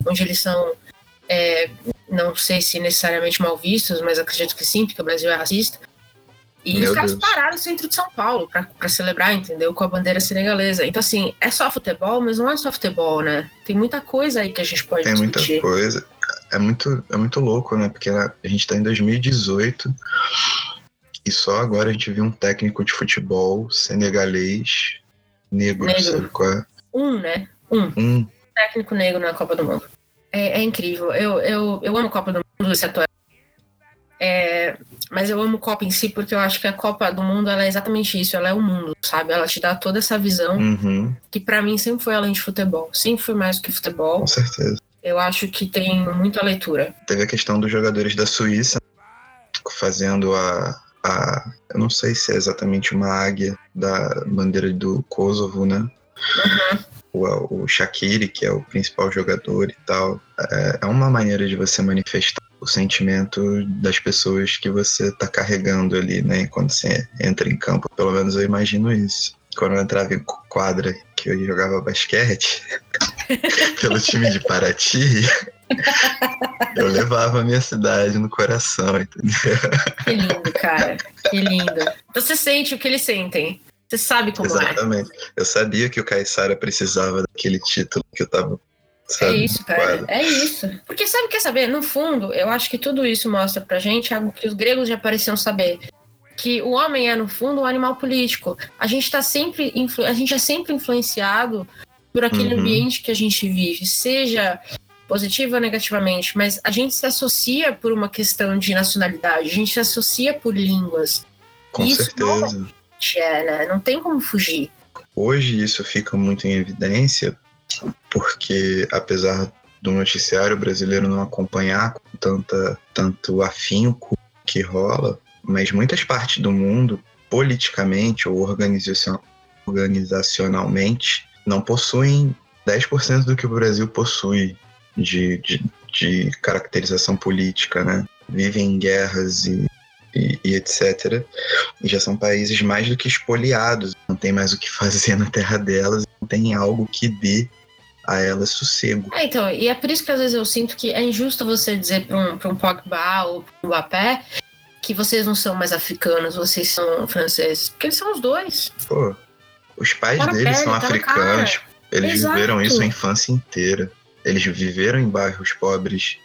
onde eles são, é, não sei se necessariamente mal vistos, mas acredito que sim, porque o Brasil é racista. E Meu os caras Deus. pararam no centro de São Paulo pra, pra celebrar, entendeu? Com a bandeira senegalesa. Então, assim, é só futebol, mas não é só futebol, né? Tem muita coisa aí que a gente pode Tem muita discutir. coisa. É muito, é muito louco, né? Porque a gente tá em 2018 e só agora a gente viu um técnico de futebol senegalês negro, Negro. sabe qual é? Um, né? Um. Um. técnico negro na Copa do Mundo. É, é incrível. Eu, eu, eu amo Copa do Mundo, esse atual. É, mas eu amo Copa em si porque eu acho que a Copa do Mundo ela é exatamente isso. Ela é o mundo, sabe? Ela te dá toda essa visão Uhum, que pra mim sempre foi além de futebol. Sempre foi mais do que futebol. com certeza. Eu acho que tem muita leitura. Teve a questão dos jogadores da Suíça fazendo a, a. Eu não sei se é exatamente uma águia da bandeira do Kosovo, né? O, o Shaqiri, que é o principal jogador e tal. É, é uma maneira de você manifestar o sentimento das pessoas que você tá carregando ali, né? Quando você entra em campo. Pelo menos eu imagino isso. Quando eu entrava em quadra, que eu jogava basquete, pelo time de Paraty, eu levava a minha cidade no coração, entendeu? Que lindo, cara. Que lindo. Você sente o que eles sentem. Você sabe como é. Exatamente. Eu sabia que o Caissara precisava daquele título que eu tava. É Sabe, isso, cara. É isso. Porque sabe, quer saber? No fundo, eu acho que tudo isso mostra pra gente algo que os gregos já pareciam saber. Que o homem é, no fundo, um animal político. A gente tá sempre. influ- A gente é sempre influenciado por aquele Uhum. ambiente que a gente vive, seja positivo ou negativamente, mas a gente se associa por uma questão de nacionalidade, a gente se associa por línguas. Com Isso certeza. É, né? Não tem como fugir. Hoje isso fica muito em evidência, porque apesar do noticiário brasileiro não acompanhar com tanta, tanto afinco que rola, mas muitas partes do mundo, politicamente ou organizacion- organizacionalmente, não possuem 10% do que o Brasil possui de, de, de caracterização política, né? Vivem em guerras e, e, e etc. E já são países mais do que espoliados, não tem mais o que fazer na terra delas, não tem algo que dê a elas sossego. É, então, e é por isso que às vezes eu sinto que é injusto você dizer para um, pra um Pogba ou para um Mbappé que vocês não são mais africanos, vocês são franceses. Porque eles são os dois. Pô, os pais Tá deles pele, são tá africanos, eles Exato. viveram isso a infância inteira. Eles viveram em bairros pobres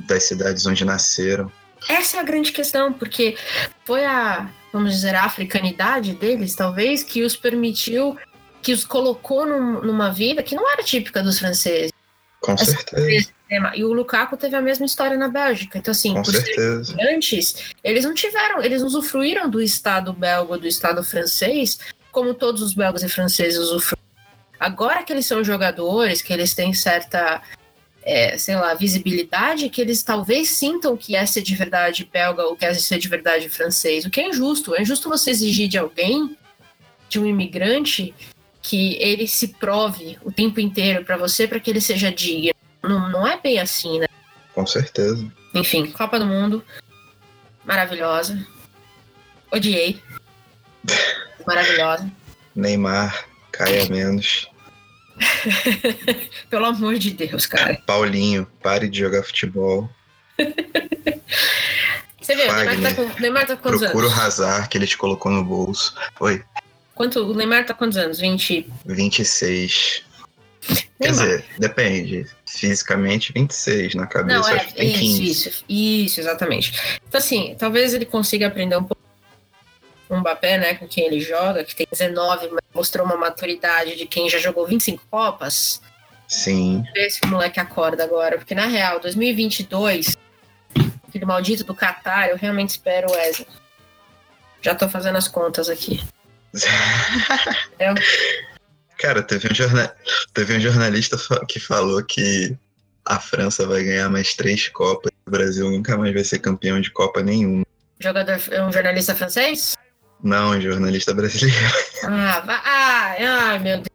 das cidades onde nasceram. Essa é a grande questão, porque foi a, vamos dizer, a africanidade deles, talvez, que os permitiu, que os colocou num- numa vida que não era típica dos franceses. Com Essa certeza, E o Lukaku teve a mesma história na Bélgica. Então, assim, com por certeza. antes, eles não tiveram, eles usufruíram do Estado belga, do Estado francês, como todos os belgas e franceses usufruem. Agora que eles são jogadores, que eles têm certa, é, sei lá, visibilidade, que eles talvez sintam que é ser de verdade belga ou que é ser de verdade francês, o que é injusto. É injusto você exigir de alguém, de um imigrante, que ele se prove o tempo inteiro para você para que ele seja digno. Não, não é bem assim, né? Com certeza. Enfim, Copa do Mundo. Maravilhosa. Odiei. Maravilhosa. Neymar, caia menos. Pelo amor de Deus, cara. Paulinho, pare de jogar futebol. Você vê, o Neymar tá Fagner. com, o Neymar tá com quantos Procura o anos? Hazard que ele te colocou no bolso. Oi, Quanto, o Neymar tá com quantos anos? 20. 26. Quer Neymar. dizer, depende. Fisicamente, 26. Na cabeça, Não, é, acho que tem 15. isso, isso, isso, exatamente. Então, assim, talvez ele consiga aprender um pouco com o Mbappé, né, com quem ele joga, que tem 19, mas mostrou uma maturidade de quem já jogou 25 Copas. Sim. ver se o moleque acorda agora, porque na real, 2022, aquele maldito do Qatar, eu realmente espero o Wesley. Já tô fazendo as contas aqui. Cara, teve um, jorna... teve um jornalista que falou que a França vai ganhar mais três Copas e o Brasil nunca mais vai ser campeão de Copa nenhuma. Jogador, é um jornalista francês? Não, jornalista brasileiro. Ah, vai, ai, ai, meu Deus.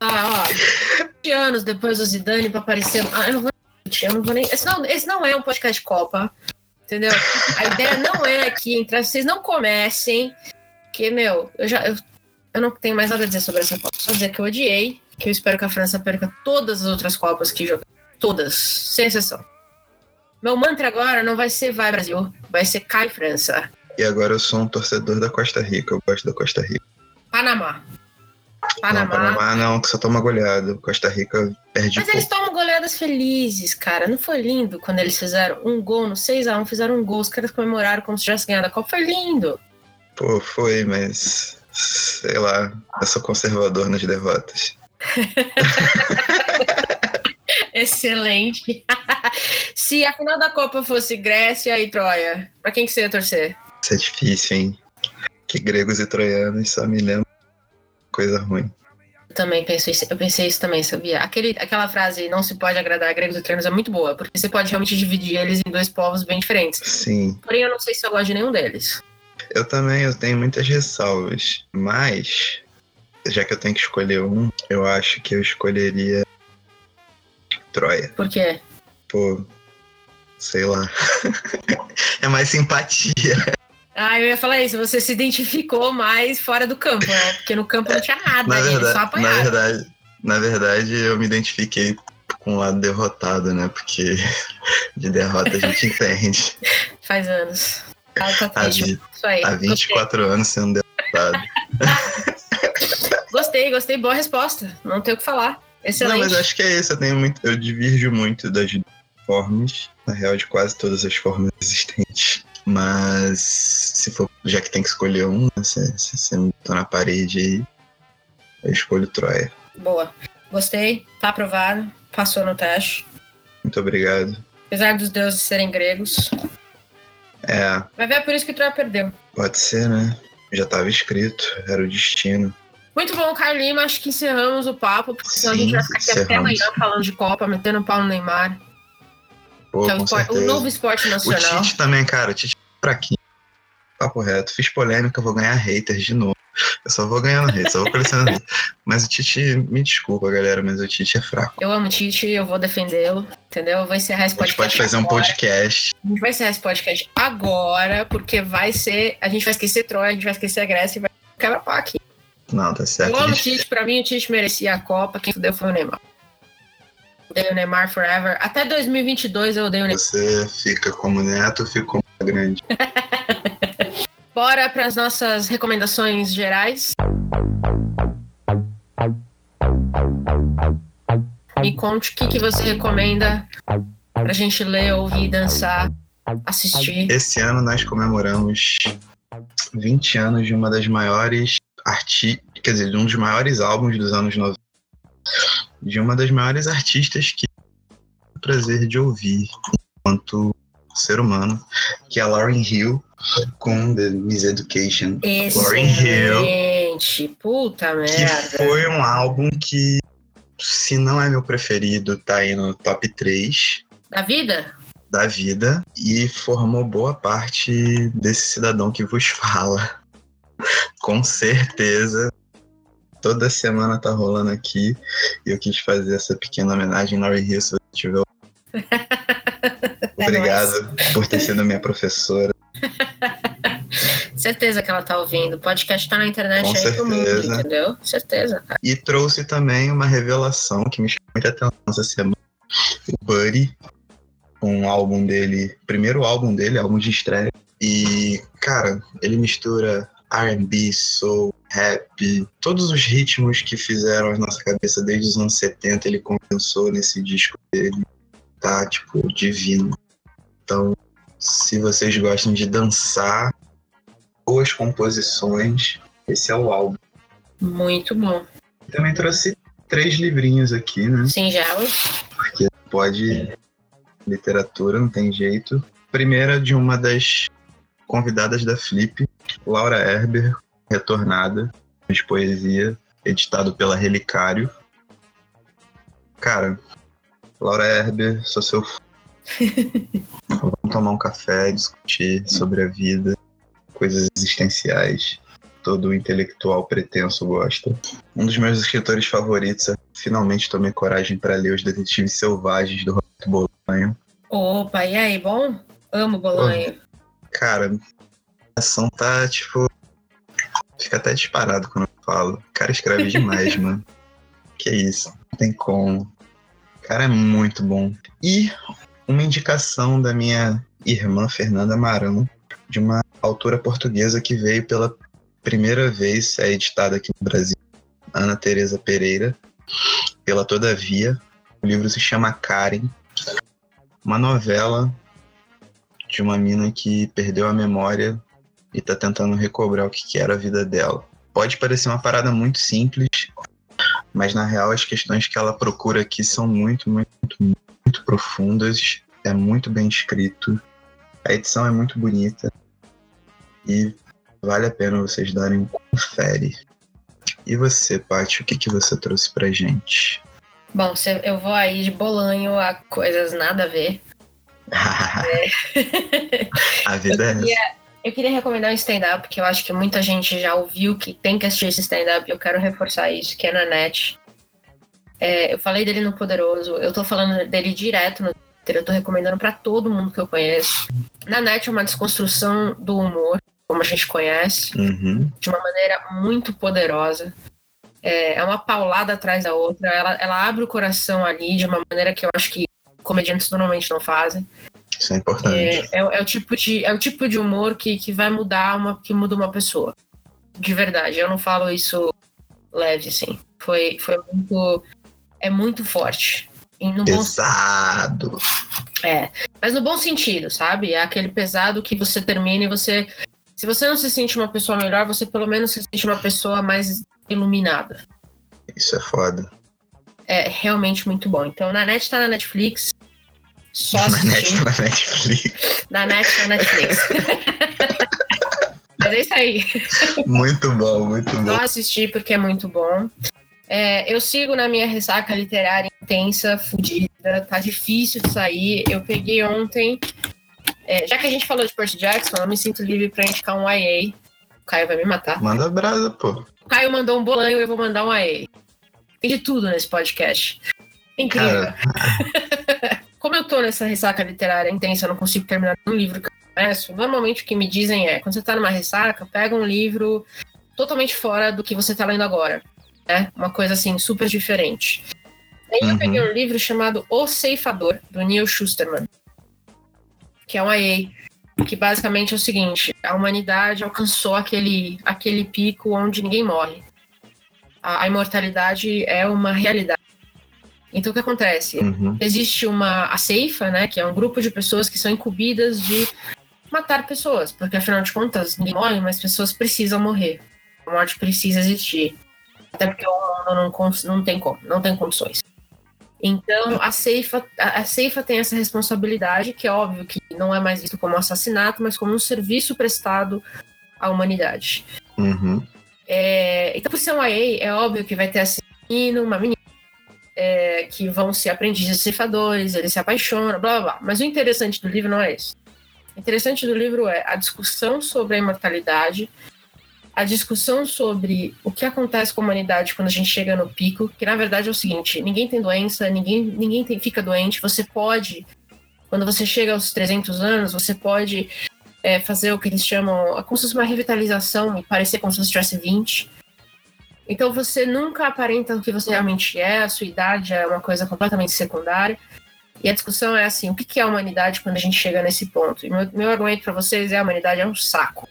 Ah, ó, 20 anos depois do Zidane pra aparecer. Ah, eu não vou, eu não vou nem. Esse não, esse não é um podcast Copa, entendeu? A ideia não é aqui entrar. Vocês não comecem porque, meu, eu já. Eu, eu não tenho mais nada a dizer sobre essa Copa. Só dizer que eu odiei, que eu espero que a França perca todas as outras Copas que joga. Todas, sem exceção. Meu mantra agora não vai ser vai Brasil, vai ser cai França. E agora eu sou um torcedor da Costa Rica, eu gosto da Costa Rica. Panamá. Panamá. Não, Panamá não, que só toma goleada. Costa Rica perde Mas eles tomam goleadas felizes, cara. Não foi lindo quando eles fizeram um gol no 6x1, fizeram um gol, os caras comemoraram como se tivessem ganhado a Copa. Foi lindo. Pô, foi, mas. Sei lá, eu sou conservador nas derrotas. Excelente. Se a final da Copa fosse Grécia e Troia, pra quem que você ia torcer? Isso é difícil, hein? Que gregos e troianos só me lembram coisa ruim. Eu também penso isso, eu pensei isso também, sabia? Aquele, aquela frase não se pode agradar gregos e troianos é muito boa, porque você pode realmente dividir eles em dois povos bem diferentes. Sim. Porém, eu não sei se eu gosto de nenhum deles. Eu também, eu tenho muitas ressalvas, mas já que eu tenho que escolher um, eu acho que eu escolheria Troia. Por quê? Pô, sei lá. é mais simpatia. Ah, eu ia falar isso, você se identificou mais fora do campo, né? Porque no campo não tinha nada, na verdade, só na apanharam. verdade, na verdade, eu me identifiquei com o lado derrotado, né? Porque de derrota a gente entende. Faz anos. Ah, tá Há, vi- Isso aí. há Gostei. 24 anos sendo derrotado. Gostei, gostei. Boa resposta. Não tem o que falar. Excelente. Não, mas acho que é isso. Eu tenho muito. Eu divirjo muito das formas, na real, de quase todas as formas existentes. Mas se for, já que tem que escolher um, né, se, se você me botou na parede aí, eu escolho Troia. Boa. Gostei. Tá aprovado. Passou no teste. Muito obrigado. Apesar dos deuses serem gregos. É, Vai ver, é por isso que Troia perdeu. pode ser, né? Já estava escrito, era o destino. Muito bom, Lima. Acho que encerramos o papo, porque senão a gente vai ficar aqui até amanhã falando de Copa, metendo pau no Neymar. Pô, que é o, esporte- o novo esporte O nacional. Tite também, cara, o Tite fraquinho. Papo reto. Fiz polêmica, vou ganhar haters de novo. Eu só vou ganhando hate, só vou colecionando hate. Mas o Tite, me desculpa, galera, mas o Tite é fraco. Eu amo o Tite, eu vou defendê-lo, entendeu? Eu vou encerrar esse A gente podcast. pode fazer um agora. podcast. A gente vai encerrar esse podcast agora, porque vai ser. A gente vai esquecer Troia, a gente vai esquecer a Grécia e vai quebra-pau aqui. Não, tá certo. Eu amo o Tite, pra mim o Tite merecia a Copa, quem fudeu foi o Neymar. Odeio o Neymar forever. Até 2022 eu odeio o Neymar. Você fica como neto, fica como grande. Bora pras nossas recomendações gerais. Me conte o que, que você recomenda pra gente ler, ouvir, dançar, assistir. Esse ano nós comemoramos 20 anos de uma das maiores arti... quer dizer, de um dos maiores álbuns dos anos 90. De uma das maiores artistas que tive o prazer de ouvir enquanto ser humano, que é a Lauryn Hill com The Miseducation. Lauryn Hill. Excelente. Puta Que merda. foi um álbum que, se não é meu preferido, tá aí no top 3 Da vida? da vida e formou boa parte desse cidadão que vos fala. Com certeza. Toda semana tá rolando aqui e eu quis fazer essa pequena homenagem a Laurie Hill, se você tiver. Obrigado por ter sido minha professora. Certeza que ela tá ouvindo. O podcast tá na internet Com aí pro mundo, certeza. entendeu? Certeza, cara. E trouxe também uma revelação que me chamou muita atenção essa semana. O Buddy, o álbum dele, primeiro álbum dele, álbum de estreia. E, cara, ele mistura R&B, soul, rap, todos os ritmos que fizeram a nossa cabeça desde os anos 70, ele condensou nesse disco dele. Tá, tipo, divino. Então, se vocês gostam de dançar, boas composições, esse é o álbum. Muito bom. Também trouxe três livrinhos aqui, né? Singelos. Porque pode literatura, não tem jeito. Primeira de uma das convidadas da Flip, Laura Herber, retornada, de poesia, editado pela Relicário. Cara, Laura Herber, sou seu fã. Vamos tomar um café, discutir sobre a vida, coisas existenciais. Todo intelectual pretenso gosta. Um dos meus escritores favoritos, eu finalmente tomei coragem para ler Os Detetives Selvagens do Roberto Bolanho. Opa, e aí, bom? Amo Bolanho. Cara, a ação tá, tipo, Fica até disparado quando eu falo. O cara escreve demais, mano. Que isso, não tem como. O cara é muito bom. E uma indicação da minha irmã Fernanda Marão, de uma autora portuguesa que veio pela primeira vez, é editada aqui no Brasil, Ana Teresa Pereira, pela Todavia. O livro se chama Karen, uma novela de uma mina que perdeu a memória e tá tentando recobrar o que, que era a vida dela. Pode parecer uma parada muito simples, mas na real as questões que ela procura aqui são muito, muito, muito, profundas. É muito bem escrito. A edição é muito bonita. E vale a pena vocês darem um confere. E você, Paty, o que, que você trouxe pra gente? Bom, eu vou aí de bolanho a coisas nada a ver. é. a vida é essa. Eu queria recomendar um stand-up, que eu acho que muita gente já ouviu que tem que assistir esse stand-up, eu quero reforçar isso, que é na net. É, eu falei dele no Poderoso, eu tô falando dele direto no Twitter, eu tô recomendando para todo mundo que eu conheço. Na net é uma desconstrução do humor, como a gente conhece, uhum. de uma maneira muito poderosa. É, é uma paulada atrás da outra, ela, ela abre o coração ali de uma maneira que eu acho que comediantes normalmente não fazem. Isso é importante. É, é, é, o tipo de, é o tipo de humor que, que vai mudar uma, que muda uma pessoa. De verdade. Eu não falo isso leve, assim. Foi, foi muito. É muito forte. pesado. Bom, é. Mas no bom sentido, sabe? É aquele pesado que você termina e você. Se você não se sente uma pessoa melhor, você pelo menos se sente uma pessoa mais iluminada. Isso é foda. É realmente muito bom. Então, na net tá na Netflix. Só assistir. Na Netflix. Na net na Netflix. Mas é isso aí. Muito bom, muito bom. Só assistir porque é muito bom. É, eu sigo na minha ressaca literária intensa, fodida, tá difícil de sair. Eu peguei ontem. É, já que a gente falou de Percy Jackson, eu me sinto livre pra indicar um YA. O Caio vai me matar. Manda brasa, pô. O Caio mandou um bolanho, eu vou mandar um YA. Tem de tudo nesse podcast. Incrível. como eu tô nessa ressaca literária intensa, eu não consigo terminar um livro que eu começo, normalmente o que me dizem é, quando você tá numa ressaca, pega um livro totalmente fora do que você tá lendo agora. Né? Uma coisa assim, super diferente. Aí uhum. eu peguei um livro chamado O Ceifador, do Neil Schusterman, que é um IA, que basicamente é o seguinte, a humanidade alcançou aquele, aquele pico onde ninguém morre. A, a imortalidade é uma realidade. Então, o que acontece? Uhum. Existe uma a ceifa, né, que é um grupo de pessoas que são incumbidas de matar pessoas, porque afinal de contas, ninguém morre, mas pessoas precisam morrer. A morte precisa existir. Até porque o mundo não, não tem como, não tem condições. Então, a ceifa, a, a ceifa tem essa responsabilidade, que é óbvio que não é mais visto como assassinato, mas como um serviço prestado à humanidade. Uhum. É, então, por ser um IA, é óbvio que vai ter assassino, uma menina é, que vão ser aprendizes ceifadores, eles se apaixonam, blá blá blá. Mas o interessante do livro não é isso. O interessante do livro é a discussão sobre a imortalidade, a discussão sobre o que acontece com a humanidade quando a gente chega no pico, que na verdade é o seguinte: ninguém tem doença, ninguém, ninguém tem, fica doente, você pode, quando você chega aos 300 anos, você pode é, fazer o que eles chamam, como se fosse uma revitalização e parecer como se você tivesse 20. Então você nunca aparenta o que você realmente é, a sua idade é uma coisa completamente secundária. E a discussão é assim: o que é a humanidade quando a gente chega nesse ponto? E meu, meu argumento para vocês é: a humanidade é um saco.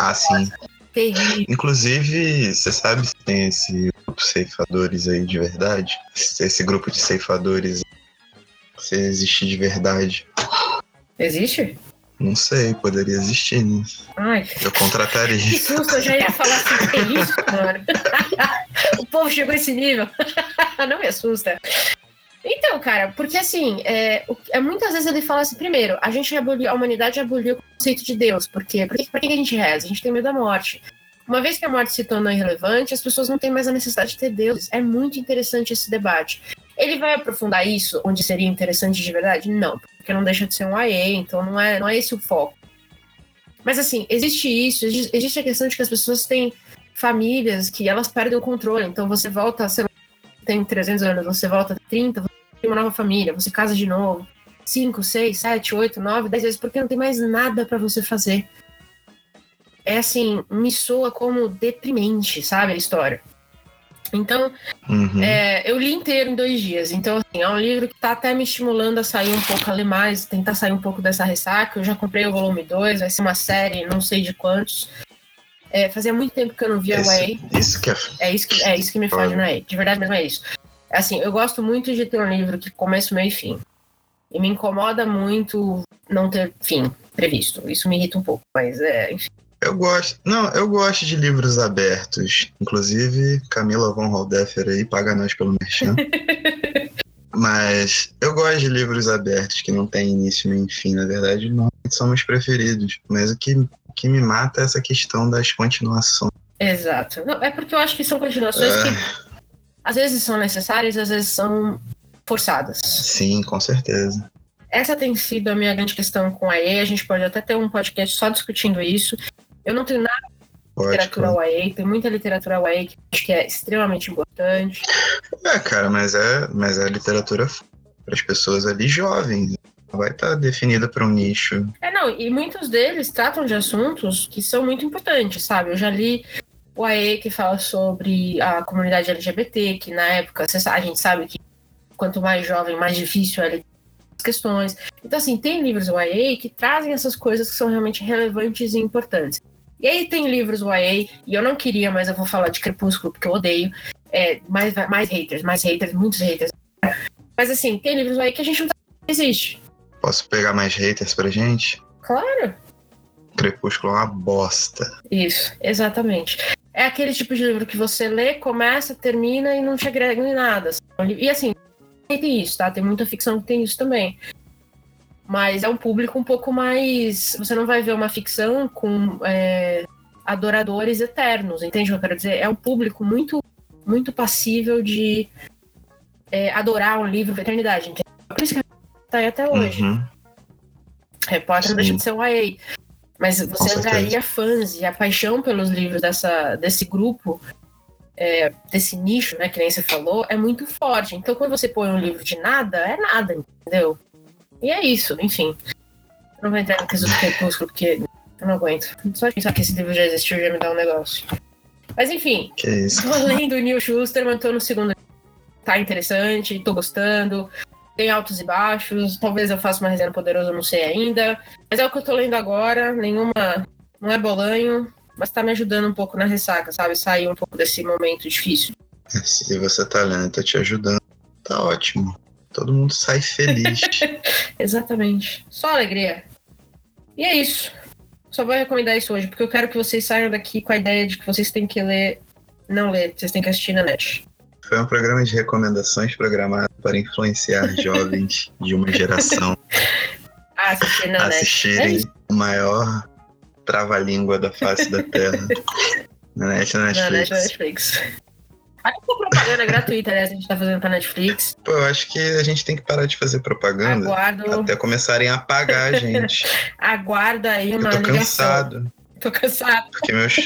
Ah, sim. Terrível. Inclusive, você sabe se tem esse grupo de ceifadores aí de verdade? Se esse grupo de ceifadores se existe de verdade. Existe? Não sei, poderia existir, né? Ai. Eu contrataria. Que susto, eu já ia falar assim, que é isso, mano? o povo chegou a esse nível. Não me assusta. Então, cara, porque assim, é, é, muitas vezes ele fala assim, primeiro, a gente aboliu, a humanidade aboliu o conceito de Deus. Por quê? Por que, por que a gente reza? A gente tem medo da morte. Uma vez que a morte se tornou irrelevante, as pessoas não têm mais a necessidade de ter Deus. É muito interessante esse debate. Ele vai aprofundar isso onde seria interessante de verdade? Não, porque não deixa de ser um AE, então não é, não é esse o foco. Mas assim, existe isso, existe a questão de que as pessoas têm famílias que elas perdem o controle. Então você volta, você tem 300 anos, você volta 30, você tem uma nova família, você casa de novo. 5, 6, 7, 8, 9, 10 vezes, porque não tem mais nada para você fazer. É assim, me soa como deprimente, sabe, a história. Então, Uhum. é, eu li inteiro em dois dias. Então, assim, é um livro que tá até me estimulando a sair um pouco, a ler mais, tentar sair um pouco dessa ressaca. Eu já comprei o volume 2, vai ser uma série, não sei de quantos. É, fazia muito tempo que eu não via o Esse- isso que é. é isso que, é isso que me faz, não é? De verdade mesmo é isso. Assim, eu gosto muito de ter um livro que começo, meio e fim. E me incomoda muito não ter fim previsto. Isso me irrita um pouco, mas é, enfim. Eu gosto. Não, eu gosto de livros abertos. Inclusive, Camila von Holdeffer aí, paga nós pelo merchan. Mas eu gosto de livros abertos que não tem início nem fim. Na verdade, não são meus preferidos. Mas o que, o que me mata é essa questão das continuações. Exato. Não, é porque eu acho que são continuações É. que às vezes são necessárias, às vezes são forçadas. Sim, com certeza. Essa tem sido a minha grande questão com a EA. A gente pode até ter um podcast só discutindo isso. Eu não tenho nada de Pode. literatura YA, tem muita literatura YA que acho que é extremamente importante. É, cara, mas é, mas é literatura para as pessoas ali jovens. Vai estar definida para um nicho. É, não, e muitos deles tratam de assuntos que são muito importantes, sabe? Eu já li o AE que fala sobre a comunidade LGBT, que na época, a gente sabe que quanto mais jovem, mais difícil é as questões. Então, assim, tem livros YA que trazem essas coisas que são realmente relevantes e importantes. E aí tem livros YA, e eu não queria, mas eu vou falar de Crepúsculo, porque eu odeio. É, mais, mais haters, mais haters, muitos haters. Mas assim, tem livros YA que a gente não que existe. Posso pegar mais haters pra gente? Claro. Crepúsculo é uma bosta. Isso, exatamente. É aquele tipo de livro que você lê, começa, termina e não te agrega em nada. E assim, tem isso, tá? Tem muita ficção que tem isso também. Mas é um público um pouco mais. Você não vai ver uma ficção com é, adoradores eternos, entende o que eu quero dizer? É um público muito, muito passível de é, adorar um livro da eternidade. Entende? Por isso que tá aí até hoje. Uhum. Sim. não deixa de ser um YA. Mas você angariaria fãs e a paixão pelos livros dessa, desse grupo, é, desse nicho, né, que nem você falou, é muito forte. Então, quando você põe um livro de nada, é nada, entendeu? E é isso, enfim. Não vou entrar no quesito do Crepúsculo, porque eu não aguento. Só de pensar que esse livro já existiu já me dá um negócio. Mas enfim, Que isso. Tô lendo o Neil Schusterman, tô no segundo. Tá interessante, tô gostando. Tem altos e baixos. Talvez eu faça uma resenha poderosa, não sei ainda. Mas é o que eu tô lendo agora. Nenhuma. Não é bolanho, mas tá me ajudando um pouco na ressaca, sabe? Sair um pouco desse momento difícil. Se você tá lendo, tá te ajudando, tá ótimo. Todo mundo sai feliz. Exatamente. Só alegria. E é isso. Só vou recomendar isso hoje, porque eu quero que vocês saiam daqui com a ideia de que vocês têm que ler. Não ler, vocês têm que assistir na net. Foi um programa de recomendações programado para influenciar jovens de uma geração Ah, assistir na a net. É assistirem o maior trava-língua da face da Terra. Na net, na Na net Netflix. na Netflix. Olha que propaganda gratuita, né? A gente tá fazendo pra Netflix. Pô, eu acho que a gente tem que parar de fazer propaganda Aguardo, até começarem a pagar a gente. aguarda aí Eu uma tô ligação. cansado. Tô cansado. Porque meus,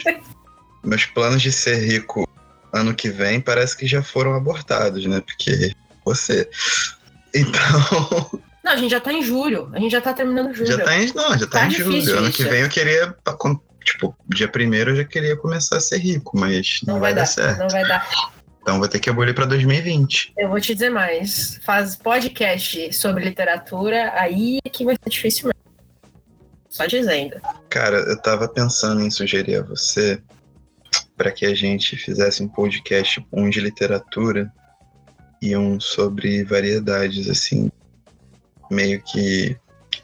meus planos de ser rico ano que vem parece que já foram abortados, né? Porque você. Então, Não, a gente já tá em julho. A gente já tá terminando julho. já tá em. Não, já tá, Tá em julho. difícil Ano isso. que vem eu queria. Tipo, dia primeiro eu já queria começar a ser rico, mas não, vai, dar, certo. Não vai dar. Então vou ter que abolir pra 2020. Eu vou te dizer mais. Faz podcast sobre literatura, aí é que vai ser difícil mesmo. Só dizendo. Cara, eu tava pensando em sugerir a você para que a gente fizesse um podcast, um de literatura e um sobre variedades, assim, meio que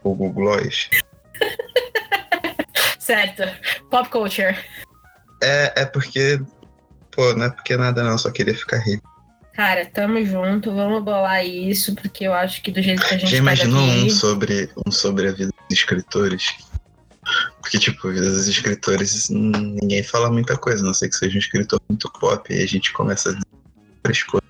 o Google Gloss. Certo. Pop culture. É, é porque, pô, não é porque nada não, só queria ficar rico. Cara, tamo junto. Vamos bolar isso, porque eu acho que do jeito que a gente Já tá imaginou daqui... um sobre, um sobre a vida dos escritores? Porque, tipo, a vida dos escritores, ninguém fala muita coisa, a não sei que seja um escritor muito pop, e a gente começa a dizer coisas.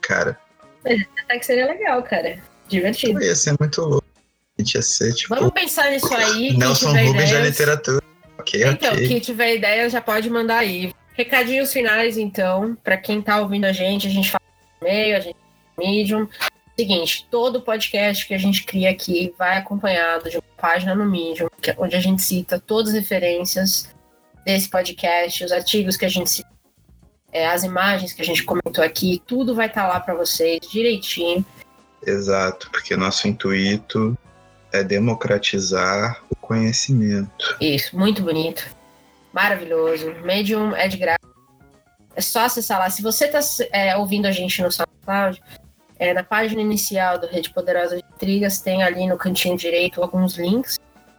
Cara, Até que seria legal, cara. Divertido. ia ser muito louco. Ia ser, tipo, Vamos pensar nisso aí. Nelson Rubens da literatura. Ok, Então, ok. quem tiver ideia já pode mandar aí. Recadinhos finais, então, para quem tá ouvindo a gente, a gente fala no e-mail, a gente fala no Medium. Seguinte, todo podcast que a gente cria aqui vai acompanhado de uma página no Medium, é onde a gente cita todas as referências desse podcast, os artigos que a gente se é, as imagens que a gente comentou aqui, tudo vai estar tá lá para vocês direitinho. Exato, porque nosso intuito é democratizar o conhecimento. Isso, muito bonito. Maravilhoso. Medium é de graça. É só acessar lá. Se você está é, ouvindo a gente no SoundCloud, é, na página inicial do Rede Poderosa de Intrigas, tem ali no cantinho direito alguns links.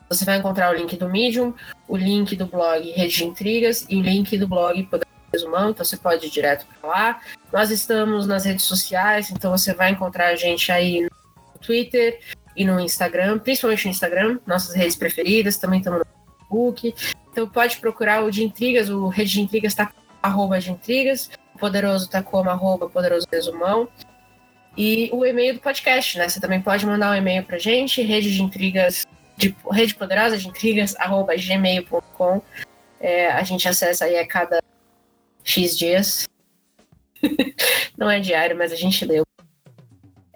Você vai encontrar o link do Medium, o link do blog Rede de Intrigas e o link do blog Poderosa resumão, então você pode ir direto para lá. Nós estamos nas redes sociais, então você vai encontrar a gente aí no Twitter e no Instagram, principalmente no Instagram, nossas redes preferidas, também estamos no Facebook. Então pode procurar o de intrigas, o Rede de Intrigas está arroba de intrigas, o Poderoso está como arroba poderoso resumão. E o e-mail do podcast, né? Você também pode mandar um e-mail pra gente, rede de intrigas, de, rede poderosa de intrigas, arroba gmail.com. É, a gente acessa aí a cada X dias. Não é diário, mas a gente leu.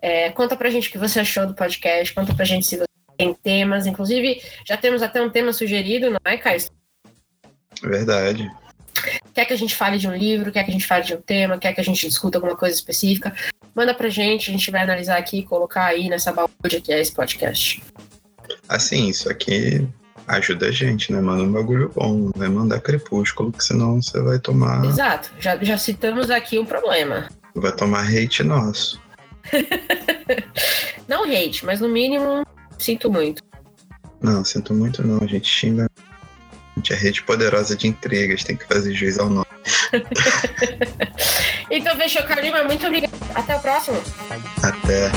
É, conta pra gente o que você achou do podcast, conta pra gente se você tem temas. Inclusive, já temos até um tema sugerido, não é, Caio? Verdade. Quer que a gente fale de um livro, quer que a gente fale de um tema, quer que a gente discuta alguma coisa específica, manda pra gente, a gente vai analisar aqui e colocar aí nessa balde que é esse podcast. Assim, isso aqui ajuda a gente, né? Manda um bagulho bom, não vai mandar crepúsculo, que senão você vai tomar. Exato, já, já citamos aqui um problema. Vai tomar hate nosso. não hate, mas no mínimo, sinto muito. Não, sinto muito não, a gente xinga. A gente é rede poderosa de intrigas, tem que fazer juiz ao nome. então, fechou, Carlinhos, muito obrigado. Até o próximo. Até.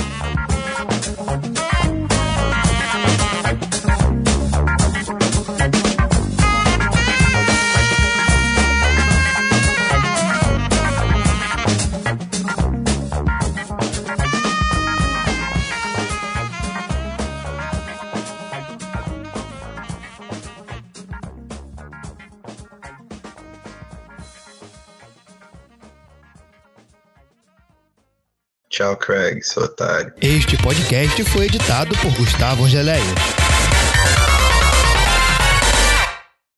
Tchau, Craig, seu otário. Este podcast foi editado por Gustavo Angeléia.